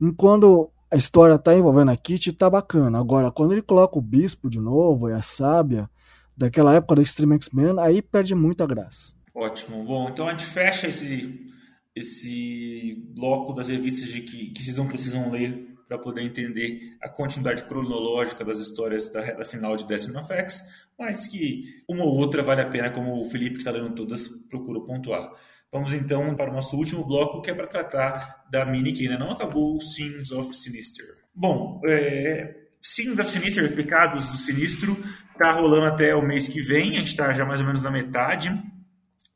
enquanto a história tá envolvendo a Kitty, tá bacana. Agora, quando ele coloca o Bispo de novo e a Sábia, daquela época do Extreme X-Men, aí perde muita graça. Ótimo. Bom, então a gente fecha esse, esse bloco das revistas de que, que vocês não precisam ler para poder entender a continuidade cronológica das histórias da reta final de Destiny of X, mas que uma ou outra vale a pena, como o Felipe, que está lendo todas, procura pontuar. Vamos então para o nosso último bloco, que é para tratar da mini que ainda não acabou, Sins of Sinister. Bom, é, Sins of Sinister, Pecados do Sinistro, está rolando até o mês que vem, a gente está já mais ou menos na metade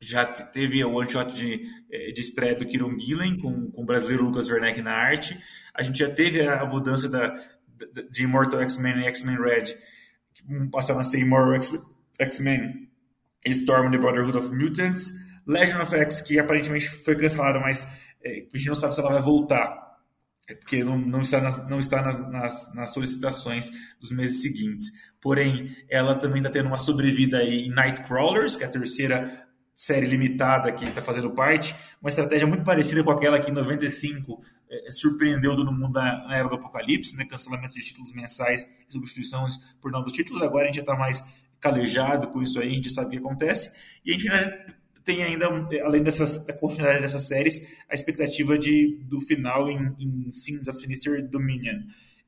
já teve o one-shot de, eh, de estreia do Kieron Gillen com, com o brasileiro Lucas Werneck na arte. A gente já teve a, mudança da, de Immortal X-Men e X-Men Red, que passaram a ser Immortal X-Men Storm the Brotherhood of Mutants. Legend of X, que aparentemente foi cancelada, mas é, a gente não sabe se ela vai voltar. É porque não, não está, nas, não está nas, nas, nas, solicitações dos meses seguintes. Porém, ela também está tendo uma sobrevida aí em Nightcrawlers, que é a terceira série limitada que está fazendo parte, uma estratégia muito parecida com aquela que em 95 é, é, surpreendeu todo mundo na, na, era do Apocalipse, né? cancelamento de títulos mensais e substituições por novos títulos. Agora a gente já está mais calejado com isso aí, a gente sabe o que acontece. E a gente tem ainda, além dessas, da continuidade dessas séries, a expectativa de, do final em, em Sins of Sinister Dominion.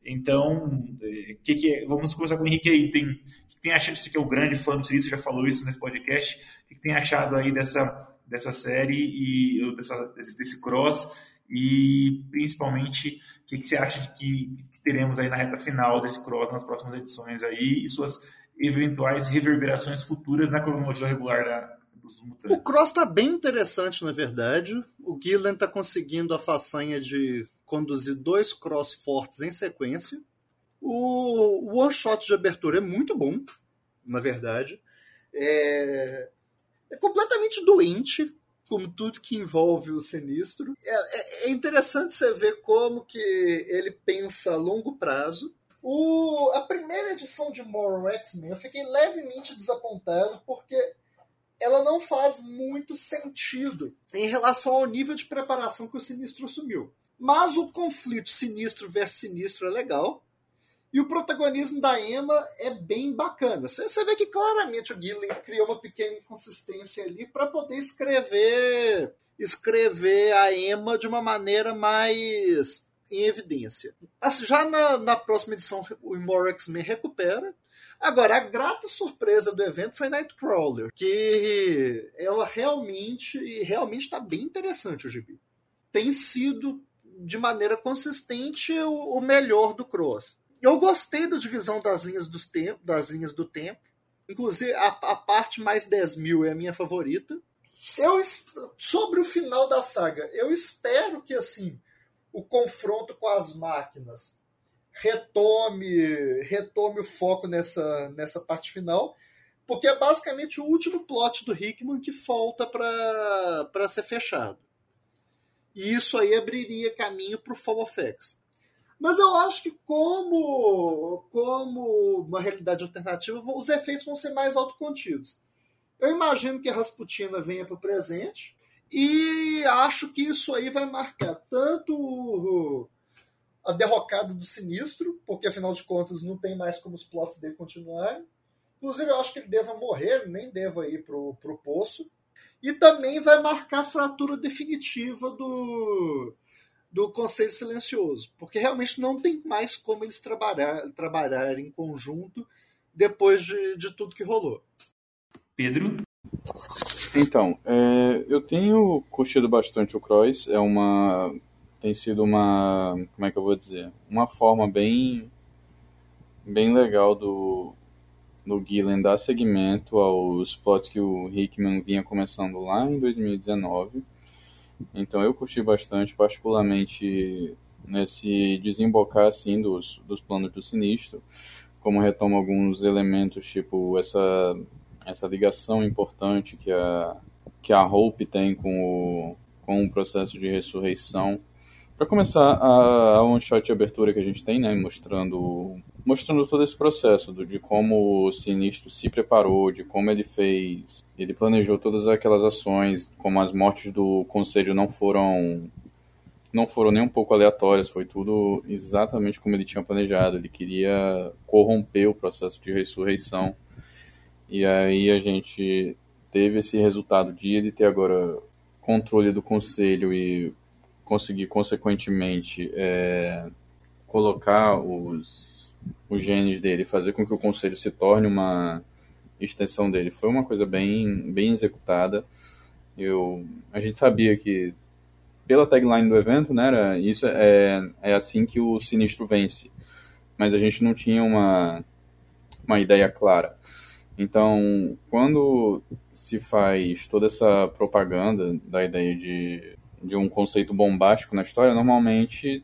Então, é, que que é? vamos começar com o Henrique aí. Tem, que tem achado, você que é o grande fã do Sinistro, já falou isso nesse podcast, o que tem achado aí dessa, dessa série e dessa, desse, desse cross e principalmente o que, que você acha de que, que, teremos aí na reta final desse cross nas próximas edições aí e suas eventuais reverberações futuras na cronologia regular da, dos mutantes. O Cross está bem interessante, na verdade. O Gillen está conseguindo a façanha de conduzir dois Cross fortes em sequência. O one shot de abertura é muito bom, na verdade. É, é completamente doente, como tudo que envolve o sinistro. É, é, é, interessante você ver como que ele pensa a longo prazo. O, a primeira edição de Moral X-Men eu fiquei levemente desapontado porque ela não faz muito sentido em relação ao nível de preparação que o Sinistro assumiu. Mas o conflito Sinistro versus Sinistro é legal. E o protagonismo da Emma é bem bacana. Você vê que claramente o Gillen criou uma pequena inconsistência ali para poder escrever escrever a Emma de uma maneira mais em evidência. Assim, já na, na próxima edição, o Immortal X-Men recupera. Agora, a grata surpresa do evento foi Nightcrawler, que ela realmente realmente está bem interessante o gibi. Tem sido de maneira consistente o, melhor do Cross. Eu gostei da divisão das linhas, dos tempo, das linhas do tempo. Inclusive, a, a parte mais 10 mil é a minha favorita. Eu, sobre o final da saga, eu espero que assim o confronto com as máquinas retome, retome o foco nessa, nessa parte final, porque é basicamente o último plot do Hickman que falta para ser fechado. E isso aí abriria caminho para o Fall of X. Mas eu acho que como, como uma realidade alternativa, os efeitos vão ser mais autocontidos. Eu imagino que a Rasputina venha para o presente e acho que isso aí vai marcar tanto a derrocada do Sinistro, porque afinal de contas não tem mais como os plots dele continuarem. Inclusive eu acho que ele deva morrer, nem deva ir para o poço. E também vai marcar a fratura definitiva do, do Conselho Silencioso, porque realmente não tem mais como eles trabalhar, trabalhar em conjunto depois de, de tudo que rolou. Pedro? Então, é, eu tenho curtido bastante o Cross, é uma. Tem sido uma. como é que eu vou dizer? Uma forma bem. bem legal do, do Gillen dar seguimento aos plots que o Hickman vinha começando lá em 2019 então eu curti bastante, particularmente nesse desembocar assim dos, dos planos do sinistro, como retoma alguns elementos, tipo essa, essa ligação importante que a, que a Hope tem com o, com o processo de ressurreição. Para começar, a, a one-shot de abertura que a gente tem, né, mostrando mostrando todo esse processo do, de como o Sinistro se preparou, de como ele fez, ele planejou todas aquelas ações, como as mortes do Conselho não foram não foram nem um pouco aleatórias, foi tudo exatamente como ele tinha planejado. Ele queria corromper o processo de ressurreição. E aí a gente teve esse resultado de ele ter agora controle do conselho e conseguir consequentemente é, colocar os os genes dele, fazer com que o conselho se torne uma extensão dele. Foi uma coisa bem, bem executada. Eu, a gente sabia que, pela tagline do evento, né, era, isso é, é assim que o sinistro vence. Mas a gente não tinha uma, uma ideia clara. Então, quando se faz toda essa propaganda da ideia de, de um conceito bombástico na história, normalmente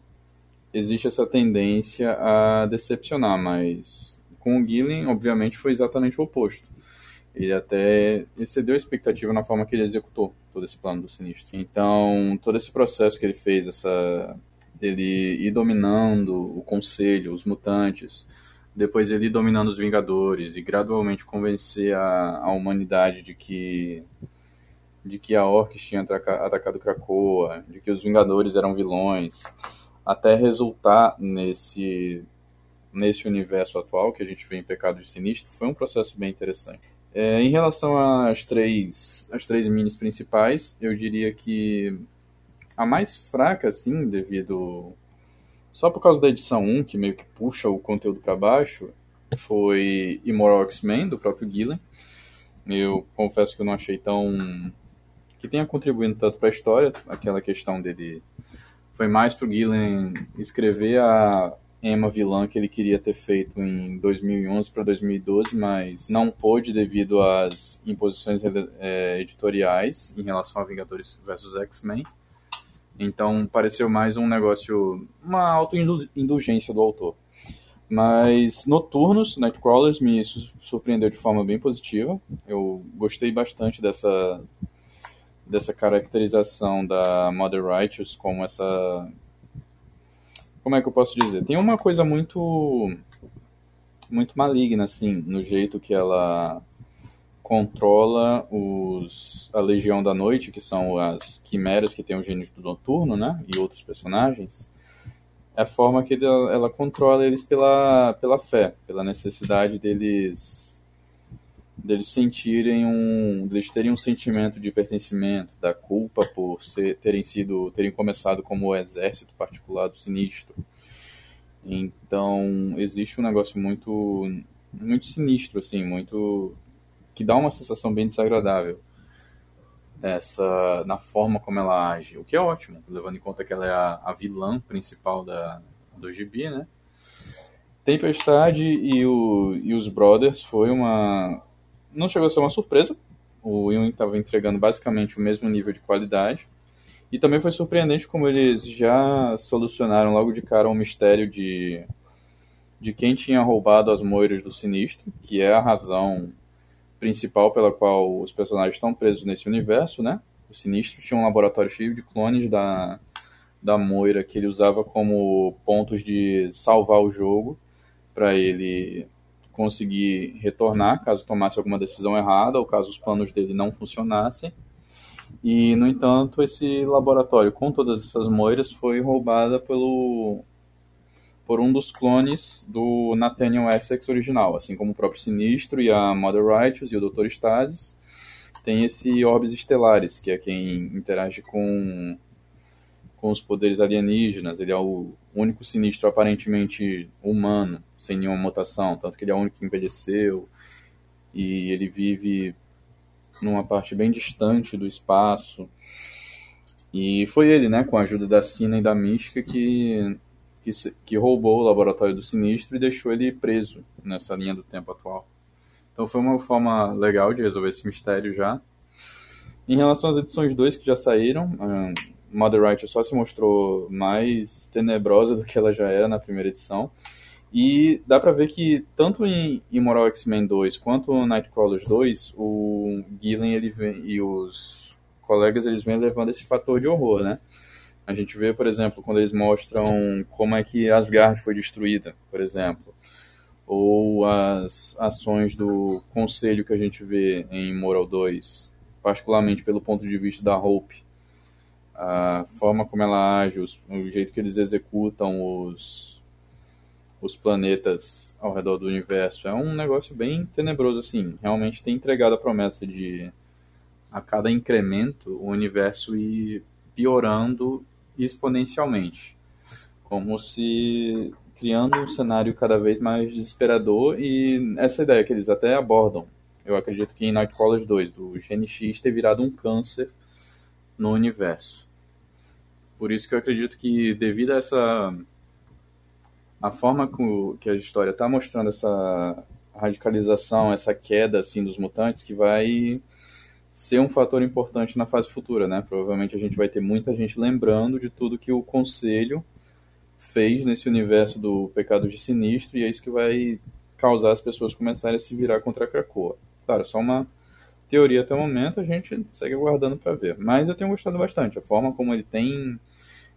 existe essa tendência a decepcionar, mas com o Gillen, obviamente, foi exatamente o oposto. Ele até excedeu a expectativa na forma que ele executou todo esse plano do Sinistro. Então, todo esse processo que ele fez, essa dele ir dominando o Conselho, os mutantes, depois ele ir dominando os Vingadores e gradualmente convencer a, a humanidade de que de que a Orcs tinha atacado Krakoa, de que os Vingadores eram vilões até resultar nesse nesse universo atual que a gente vê em Pecado de Sinistro, foi um processo bem interessante. É, em relação às três, as três minis principais, eu diria que a mais fraca, assim, devido. Só por causa da edição 1, que meio que puxa o conteúdo para baixo, foi Immoral X-Men, do próprio Gillen. Eu confesso que eu não achei tão. Que tenha contribuído tanto para a história, aquela questão dele foi mais pro Gillen escrever a, Emma vilã que ele queria ter feito em 2011 para 2012, mas não pôde devido às imposições é, editoriais em relação a Vingadores vs X-Men. Então pareceu mais um negócio, uma autoindulgência do autor. Mas Noturnos, Nightcrawlers, me surpreendeu de forma bem positiva. Eu gostei bastante dessa, dessa caracterização da Mother Righteous como essa como é que eu posso dizer? Tem uma coisa muito muito maligna assim, no jeito que ela controla os a Legião da Noite, que são as quimeras que tem o gênio do noturno, né, e outros personagens. É a forma que ela, ela controla eles pela pela fé, pela necessidade deles deles sentirem um, deles terem um sentimento de pertencimento, da culpa por ser, terem sido, terem começado como o exército particular do sinistro. Então existe um negócio muito, muito sinistro assim, muito que dá uma sensação bem desagradável essa na forma como ela age, o que é ótimo, levando em conta que ela é a, a vilã principal da do gibi, né? Tempestade e, o, e os Brothers foi uma não chegou a ser uma surpresa. O Wii estava entregando basicamente o mesmo nível de qualidade. E também foi surpreendente como eles já solucionaram logo de cara o um mistério de, de quem tinha roubado as moiras do Sinistro, que é a razão principal pela qual os personagens estão presos nesse universo, né? O Sinistro tinha um laboratório cheio de clones da, da Moira que ele usava como pontos de salvar o jogo para ele conseguir retornar caso tomasse alguma decisão errada ou caso os planos dele não funcionassem. E, no entanto, esse laboratório com todas essas moiras foi roubada pelo por um dos clones do Nathaniel Essex original, assim como o próprio Sinistro e a Mother Righteous e o Dr. Stasis. Tem esse Orbis Estelares, que é quem interage com com os poderes alienígenas. Ele é o único sinistro aparentemente humano, sem nenhuma mutação, tanto que ele é o único que envelheceu e ele vive numa parte bem distante do espaço. E foi ele, né, com a ajuda da Sina e da Mística, que, que, que roubou o laboratório do Sinistro e deixou ele preso nessa linha do tempo atual. Então foi uma forma legal de resolver esse mistério já. Em relação às edições 2 que já saíram, Mother Righteous só se mostrou mais tenebrosa do que ela já era na primeira edição. E dá pra ver que tanto em Immoral X-Men 2 quanto Nightcrawlers 2, o Gillen ele vem, e os colegas eles vêm levando esse fator de horror, né? A gente vê, por exemplo, quando eles mostram como é que Asgard foi destruída, por exemplo. Ou as ações do conselho que a gente vê em Moral 2, particularmente pelo ponto de vista da Hope a forma como ela age, os, o jeito que eles executam os, os planetas ao redor do universo. É um negócio bem tenebroso, assim. Realmente tem entregado a promessa de a cada incremento o universo ir piorando exponencialmente. Como se criando um cenário cada vez mais desesperador e essa ideia que eles até abordam. Eu acredito que em Nightcrawlers 2, do GNX ter virado um câncer no universo. Por isso que eu acredito que devido a essa a forma que a história está mostrando essa radicalização, essa queda assim dos mutantes, que vai ser um fator importante na fase futura, né? Provavelmente a gente vai ter muita gente lembrando de tudo que o Conselho fez nesse universo do Pecado de Sinistro e é isso que vai causar as pessoas começarem a se virar contra a Krakoa. Claro, só uma teoria até o momento, a gente segue aguardando para ver. Mas eu tenho gostado bastante a forma como ele tem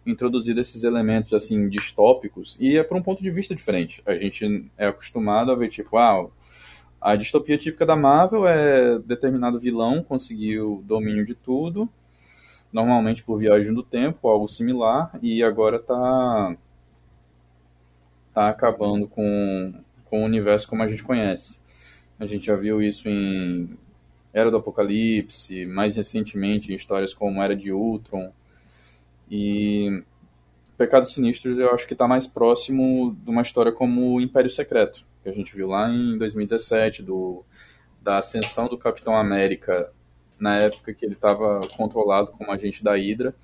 introduzido esses elementos assim distópicos e é por um ponto de vista diferente. A gente é acostumado a ver tipo, ah, a distopia típica da Marvel é determinado vilão conseguiu domínio de tudo, normalmente por viagem do tempo, algo similar, e agora tá tá acabando com com o universo como a gente conhece. A gente já viu isso em Era do Apocalipse, mais recentemente em histórias como Era de Ultron, e Pecado Sinistro eu acho que está mais próximo de uma história como o Império Secreto, que a gente viu lá em 2017, do, da ascensão do Capitão América na época que ele estava controlado como agente da Hydra,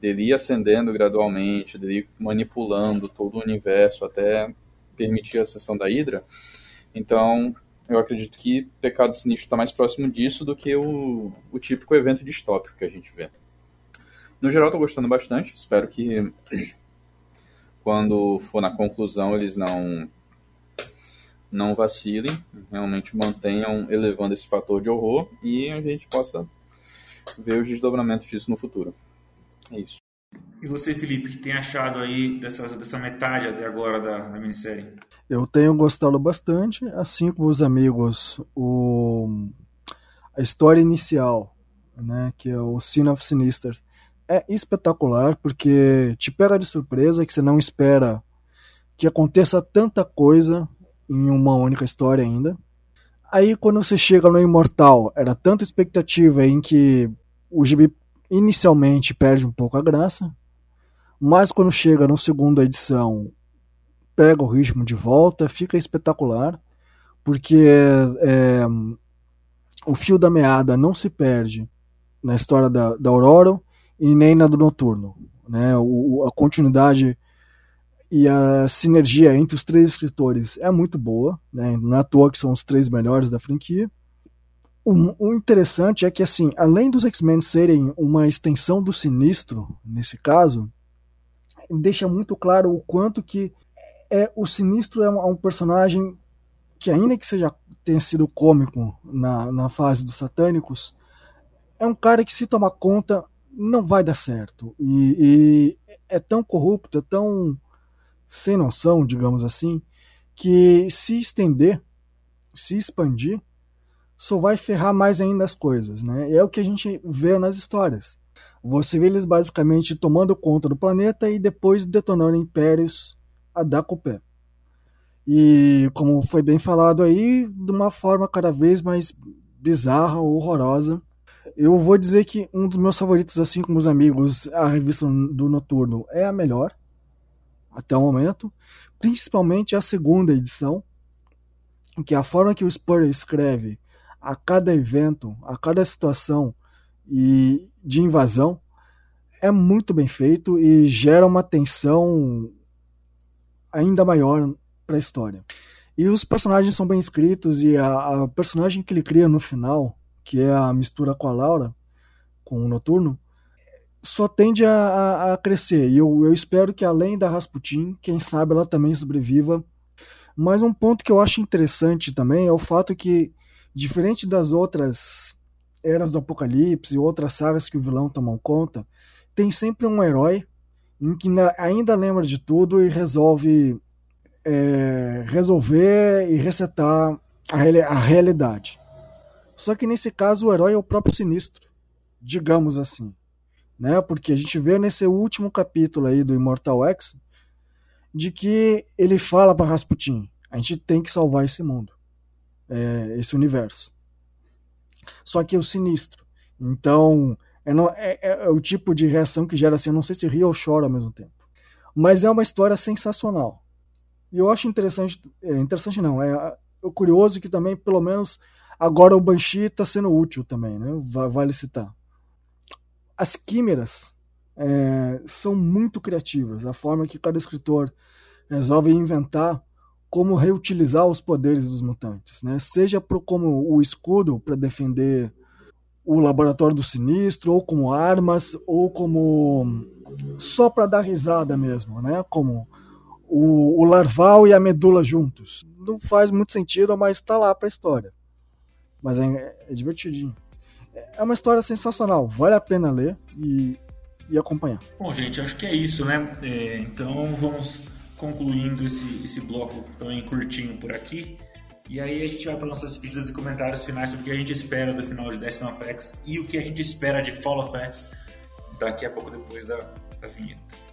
dele ir ascendendo gradualmente, dele ir manipulando todo o universo até permitir a sessão da Hydra. Então, eu acredito que Pecado Sinistro está mais próximo disso do que o, o típico evento distópico que a gente vê. No geral, estou gostando bastante. Espero que quando for na conclusão eles não não vacilem, realmente mantenham elevando esse fator de horror e a gente possa ver os desdobramentos disso no futuro. É isso. E você, Felipe, que tem achado aí dessa, dessa metade até agora da, da minissérie? Eu tenho gostado bastante, assim como os amigos, o, a história inicial, né, que é o Sin of Sinister, é espetacular porque te pega de surpresa que você não espera que aconteça tanta coisa em uma única história ainda. Aí quando você chega no Imortal, era tanta expectativa em que o gibi inicialmente perde um pouco a graça, mas quando chega na segunda edição, pega o ritmo de volta, fica espetacular, porque é, o fio da meada não se perde na história da, da Aurora e nem na do Noturno. Né? O, a continuidade e a sinergia entre os três escritores é muito boa, né? na é toa que são os três melhores da franquia. O, o interessante é que, assim, além dos X-Men serem uma extensão do Sinistro, nesse caso, deixa muito claro o quanto que é o Sinistro é um, é um personagem que, ainda que seja tenha sido cômico na, na fase dos Satânicos, é um cara que, se tomar conta, não vai dar certo. E, e é tão corrupto, é tão sem noção, digamos assim, que se estender, se expandir, só vai ferrar mais ainda as coisas, né? É o que a gente vê nas histórias. Você vê eles basicamente tomando conta do planeta e depois detonando impérios a dar com o pé. E como foi bem falado aí, de uma forma cada vez mais bizarra, horrorosa. Eu vou dizer que um dos meus favoritos, assim como os amigos, a revista do Noturno é a melhor até o momento, principalmente a segunda edição, que a forma que o Spurrier escreve a cada evento, a cada situação e de invasão é muito bem feito e gera uma tensão ainda maior para a história. E os personagens são bem escritos e a, a, personagem que ele cria no final, que é a mistura com a Laura, com o Noturno, só tende a, a, a crescer. E eu, eu espero que além da Rasputin, quem sabe ela também sobreviva. Mas um ponto que eu acho interessante também é o fato que Diferente das outras eras do Apocalipse e outras sagas que o vilão tomam conta, tem sempre um herói em que ainda lembra de tudo e resolve é, resolver e resetar a, a realidade. Só que nesse caso o herói é o próprio Sinistro, digamos assim, né? Porque a gente vê nesse último capítulo aí do Immortal X de que ele fala para Rasputin: a gente tem que salvar esse mundo é, esse universo. Só que é o sinistro. Então, é, não, é, é, é, o tipo de reação que gera assim, eu não sei se ri ou chora ao mesmo tempo. Mas é uma história sensacional. E eu acho interessante, é, interessante não, é, é curioso que também, pelo menos, agora o Banshee está sendo útil também, né? Vale citar. As quimeras é, são muito criativas. A forma que cada escritor resolve inventar como reutilizar os poderes dos mutantes, né? Seja pro, como o escudo para defender o laboratório do sinistro, ou como armas, ou como só para dar risada mesmo, né? Como o, o, larval e a medula juntos. Não faz muito sentido, mas está lá para a história. Mas é, é, divertidinho. É uma história sensacional, vale a pena ler e, e acompanhar. Bom, gente, acho que é isso, né? É, então vamos concluindo esse, esse bloco também curtinho por aqui. E aí a gente vai para nossas pedidas e comentários finais sobre o que a gente espera do final de Décima FX e o que a gente espera de Fall of X daqui a pouco depois da, da vinheta.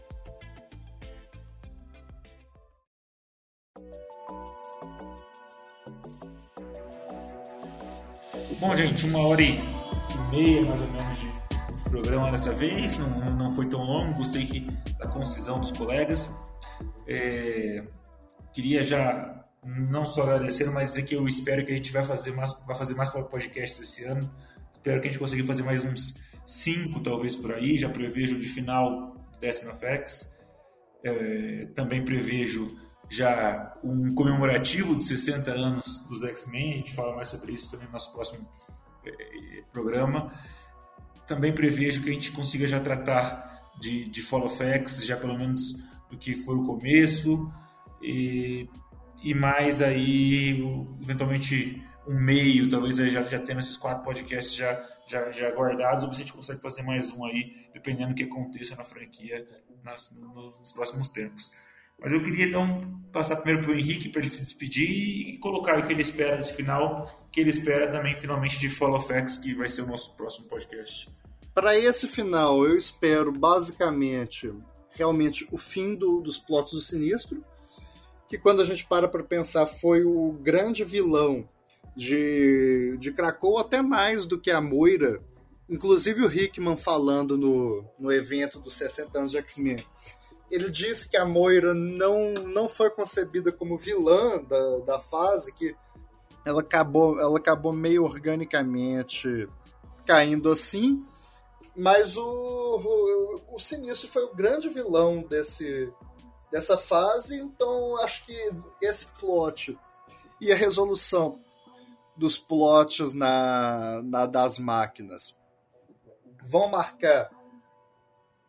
Bom, gente, uma hora e meia mais ou menos de programa dessa vez, não, não foi tão longo, gostei que, da concisão dos colegas. É, queria já não só agradecer, mas dizer que eu espero que a gente vai fazer mais, vai fazer mais podcasts esse ano. Espero que a gente consiga fazer mais uns 5, talvez por aí, já prevejo de final do décimo FX. É, também prevejo já um comemorativo de 60 anos dos X-Men, a gente fala mais sobre isso também no nosso próximo é, programa. Também prevejo que a gente consiga já tratar de, de Fall of X, já pelo menos do que foi o começo, e, e mais aí, eventualmente, um meio, talvez já, já tendo esses quatro podcasts já, já, já guardados, ou a gente consegue fazer mais um aí, dependendo do que aconteça na franquia nas, nos próximos tempos. Mas eu queria então passar primeiro para o Henrique para ele se despedir e colocar o que ele espera desse final, o que ele espera também finalmente de Fall of X, que vai ser o nosso próximo podcast. Para esse final, eu espero basicamente realmente o fim do, dos plotos do Sinistro, que quando a gente para para pensar foi o grande vilão de, de Krakow, até mais do que a Moira. Inclusive o Hickman falando no, no evento dos 60 anos de X-Men. Ele disse que a Moira não, não foi concebida como vilã da, da fase, que ela acabou, ela acabou meio organicamente caindo assim. Mas o, o, o Sinistro foi o grande vilão desse, dessa fase, então acho que esse plot e a resolução dos plots na, na das máquinas vão marcar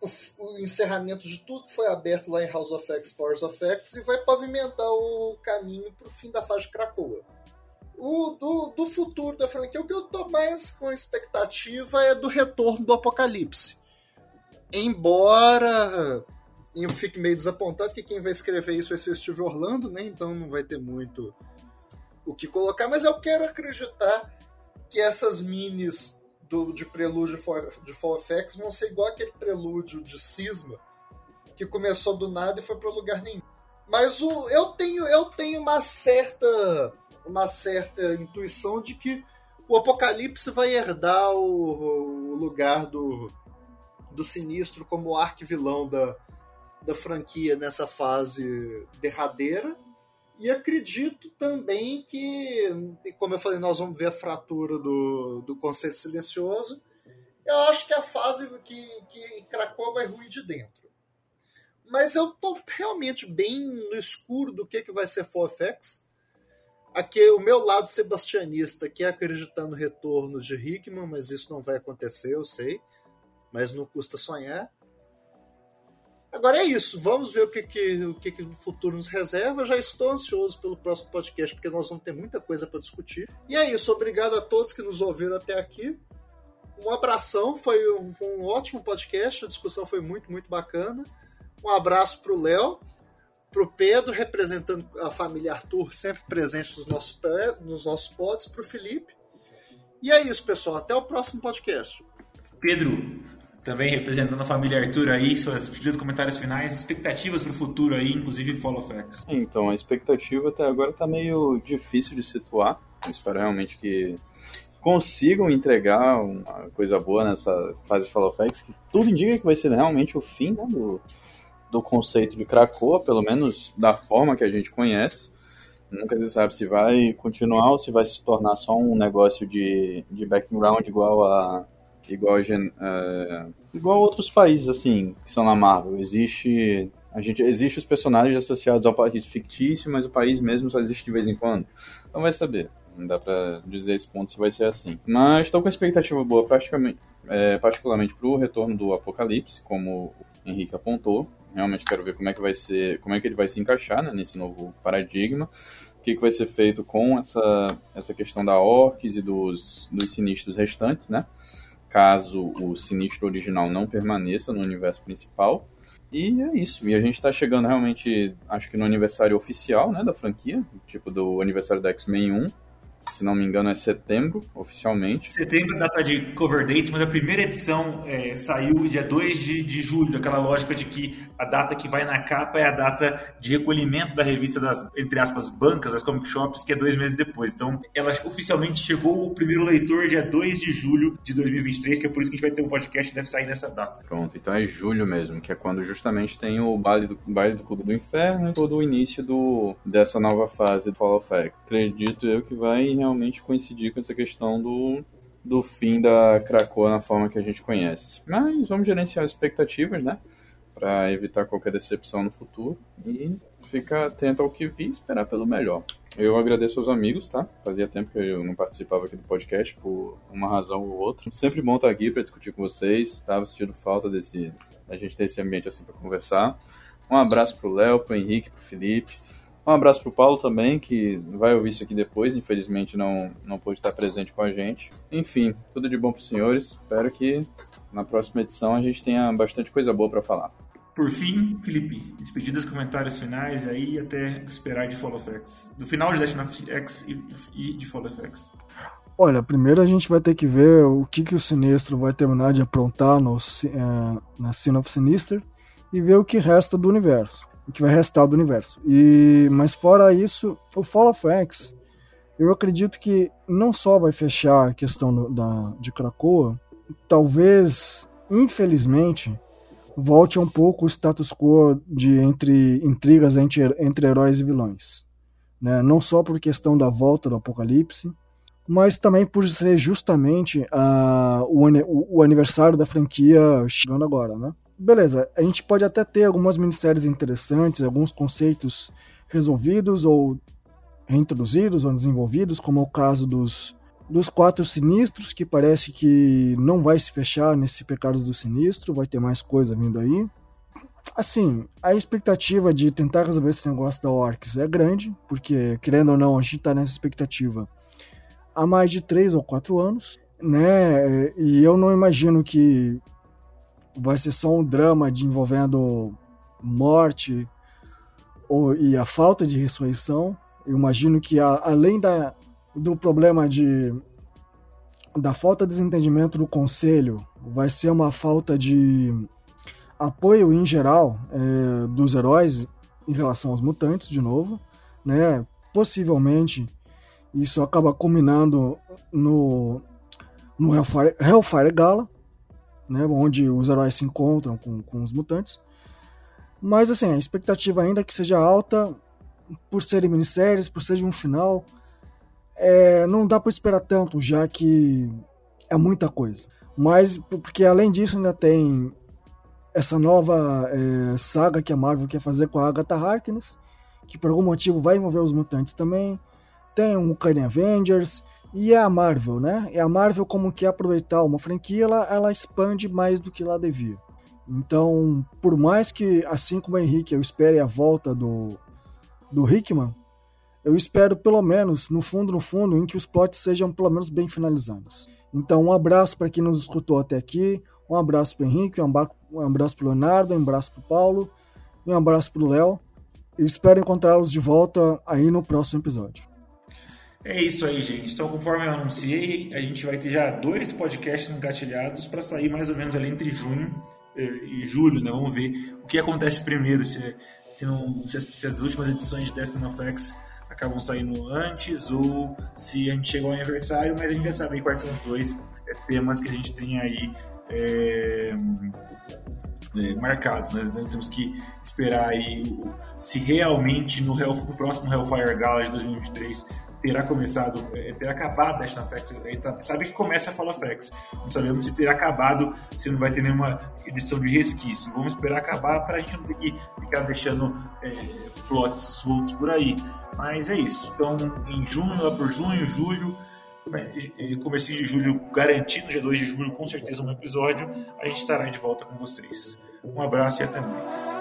o, o, encerramento de tudo que foi aberto lá em House of X, Powers of X e vai pavimentar o caminho para o fim da fase de Krakoa o, do, do futuro da franquia, o que eu tô mais com expectativa é do retorno do Apocalipse. Embora eu fique meio desapontado que quem vai escrever isso vai ser o Steve Orlando, né? Então não vai ter muito o que colocar, mas eu quero acreditar que essas minis do, de prelúdio de Fall Effects vão ser igual aquele prelúdio de Cisma que começou do nada e foi para lugar nenhum. Mas o, eu tenho eu tenho uma certa uma certa intuição de que o Apocalipse vai herdar o, o lugar do, do Sinistro como arquivilão da, da franquia nessa fase derradeira. E acredito também que, como eu falei, nós vamos ver a fratura do, do Conselho Silencioso. Eu acho que a fase que, que Krakow vai ruir de dentro. Mas eu tô realmente bem no escuro do que, que vai ser ForFX. Aqui o meu lado sebastianista quer acreditar no retorno de Hickman, mas isso não vai acontecer, eu sei. Mas não custa sonhar. Agora é isso, vamos ver o que, que, o que, que o futuro nos reserva. Eu já estou ansioso pelo próximo podcast, porque nós vamos ter muita coisa para discutir. E é isso, obrigado a todos que nos ouviram até aqui. Um abração, foi um, foi um ótimo podcast, a discussão foi muito, muito bacana. Um abraço para o Léo para o Pedro, representando a família Arthur, sempre presente nos nossos, nos nossos pods, para o Felipe. E é isso, pessoal. Até o próximo podcast. Pedro, também representando a família Arthur aí, suas pedidas, comentários finais, expectativas para o futuro aí, inclusive Follow Facts. Então, a expectativa até agora está meio difícil de situar. Eu espero realmente que consigam entregar uma coisa boa nessa fase Follow Facts, que tudo indica que vai ser realmente o fim né, do, do conceito de Krakoa, pelo menos da forma que a gente conhece. Nunca se sabe se vai continuar ou se vai se tornar só um negócio de, de background igual a igual uh, igual outros países assim que são na Marvel. Existe a gente existe os personagens associados ao país fictício, mas o país mesmo só existe de vez em quando. Então vai saber. Não dá pra dizer esse ponto se vai ser assim. Mas estou com expectativa boa, praticamente, é, particularmente pro retorno do Apocalipse, como o Henrique apontou. Realmente quero ver como é que vai ser, como é que ele vai se encaixar né, nesse novo paradigma. O que, que vai ser feito com essa, essa questão da Orcs e dos, dos sinistros restantes, né? Caso o sinistro original não permaneça no universo principal. E é isso. E a gente está chegando realmente, acho que no aniversário oficial, né, da franquia, tipo do aniversário da X-Men 1 se não me engano, é setembro, oficialmente. Setembro é data de cover date, mas a primeira edição é, saiu dia 2 de, de julho, aquela lógica de que a data que vai na capa é a data de recolhimento da revista das, entre aspas, bancas, das comic shops, que é dois meses depois. Então, ela oficialmente chegou o primeiro leitor dia 2 de julho de 2023, que é por isso que a gente vai ter um podcast que deve sair nessa data. Pronto, então é julho mesmo, que é quando justamente tem o baile do, baile do Clube do Inferno e todo o início do, dessa nova fase do Fall of Fact. Acredito eu que vai realmente coincidir com essa questão do, do fim da Krakoa na forma que a gente conhece. Mas vamos gerenciar as expectativas, né? Para evitar qualquer decepção no futuro e ficar atento ao que vi e esperar pelo melhor. Eu agradeço aos amigos, tá? Fazia tempo que eu não participava aqui do podcast por uma razão ou outra. Sempre bom estar aqui para discutir com vocês. Estava sentindo falta desse a gente ter esse ambiente assim para conversar. Um abraço pro Léo, pro Henrique, pro Felipe. Um abraço pro Paulo também, que vai ouvir isso aqui depois, infelizmente não, não pôde estar presente com a gente. Enfim, tudo de bom pros senhores. Espero que na próxima edição a gente tenha bastante coisa boa para falar. Por fim, Felipe, despedidas, comentários finais aí até esperar de Fall of X. Do final de Destiny of X e de Fall of X. Olha, primeiro a gente vai ter que ver o que, que o Sinistro vai terminar de aprontar no, é, na Sin of Sinister e ver o que resta do universo. O que vai restar do universo. E, mas fora isso, o Fall of X, eu acredito que não só vai fechar a questão do, da, de Krakoa, talvez, infelizmente, volte um pouco o status quo de entre intrigas entre, entre heróis e vilões. Né? Não só por questão da volta do Apocalipse, mas também por ser justamente uh, o, o, aniversário da franquia chegando agora, né? Beleza, a gente pode até ter algumas minisséries interessantes, alguns conceitos resolvidos ou reintroduzidos ou desenvolvidos, como é o caso dos, dos quatro sinistros, que parece que não vai se fechar nesse Pecados do Sinistro, vai ter mais coisa vindo aí. Assim, a expectativa de tentar resolver esse negócio da Orcs é grande, porque, querendo ou não, a gente tá nessa expectativa há mais de três ou quatro anos, né? E eu não imagino que vai ser só um drama de envolvendo morte ou, e a falta de ressurreição. Eu imagino que a, além da, do problema de da falta de desentendimento do conselho, vai ser uma falta de apoio em geral é, dos heróis em relação aos mutantes, de novo, né? Possivelmente isso acaba culminando no, no Hellfire, Hellfire Gala, né, onde os heróis se encontram com, com os mutantes. Mas assim, a expectativa ainda que seja alta, por serem minisséries, por ser de um final, é, não dá para esperar tanto, já que é muita coisa. Mas, porque além disso, ainda tem essa nova é, saga que a Marvel quer fazer com a Agatha Harkness, que por algum motivo vai envolver os mutantes também tem o Uncanny Avengers e é a Marvel, né? É a Marvel como quer aproveitar uma franquia, ela, ela expande mais do que lá devia. Então, por mais que, assim como o Henrique, eu espere a volta do, do Hickman, eu espero pelo menos, no fundo, no fundo, em que os plots sejam pelo menos bem finalizados. Então, um abraço para quem nos escutou até aqui, um abraço para Henrique, um abraço para Leonardo, um abraço para Paulo e um abraço para o Léo. Eu espero encontrá-los de volta aí no próximo episódio. É isso aí, gente. Então, conforme eu anunciei, a gente vai ter já dois podcasts engatilhados para sair mais ou menos ali entre junho eh, e julho, né? Vamos ver o que acontece primeiro, se, se, não, se, as, se as últimas edições de Destiny of X acabam saindo antes ou se a gente chegou ao aniversário, mas a gente já sabe quais são os dois temas que a gente tem aí é, é, marcados, né? Então temos que esperar aí se realmente no, Hell, no próximo Hellfire Gala de 2023 terá começado, é, terá acabado Destiny FX. A gente sabe que começa a Fall of X. Não sabemos se terá acabado, se não vai ter nenhuma edição de resquício. Vamos esperar acabar para a gente não ter que ficar deixando é, plots soltos por aí. Mas é isso. Então, em junho, lá por junho, julho, comecinho de julho garantido, dia 2 de julho, com certeza um episódio, a gente estará de volta com vocês. Um abraço e até mais.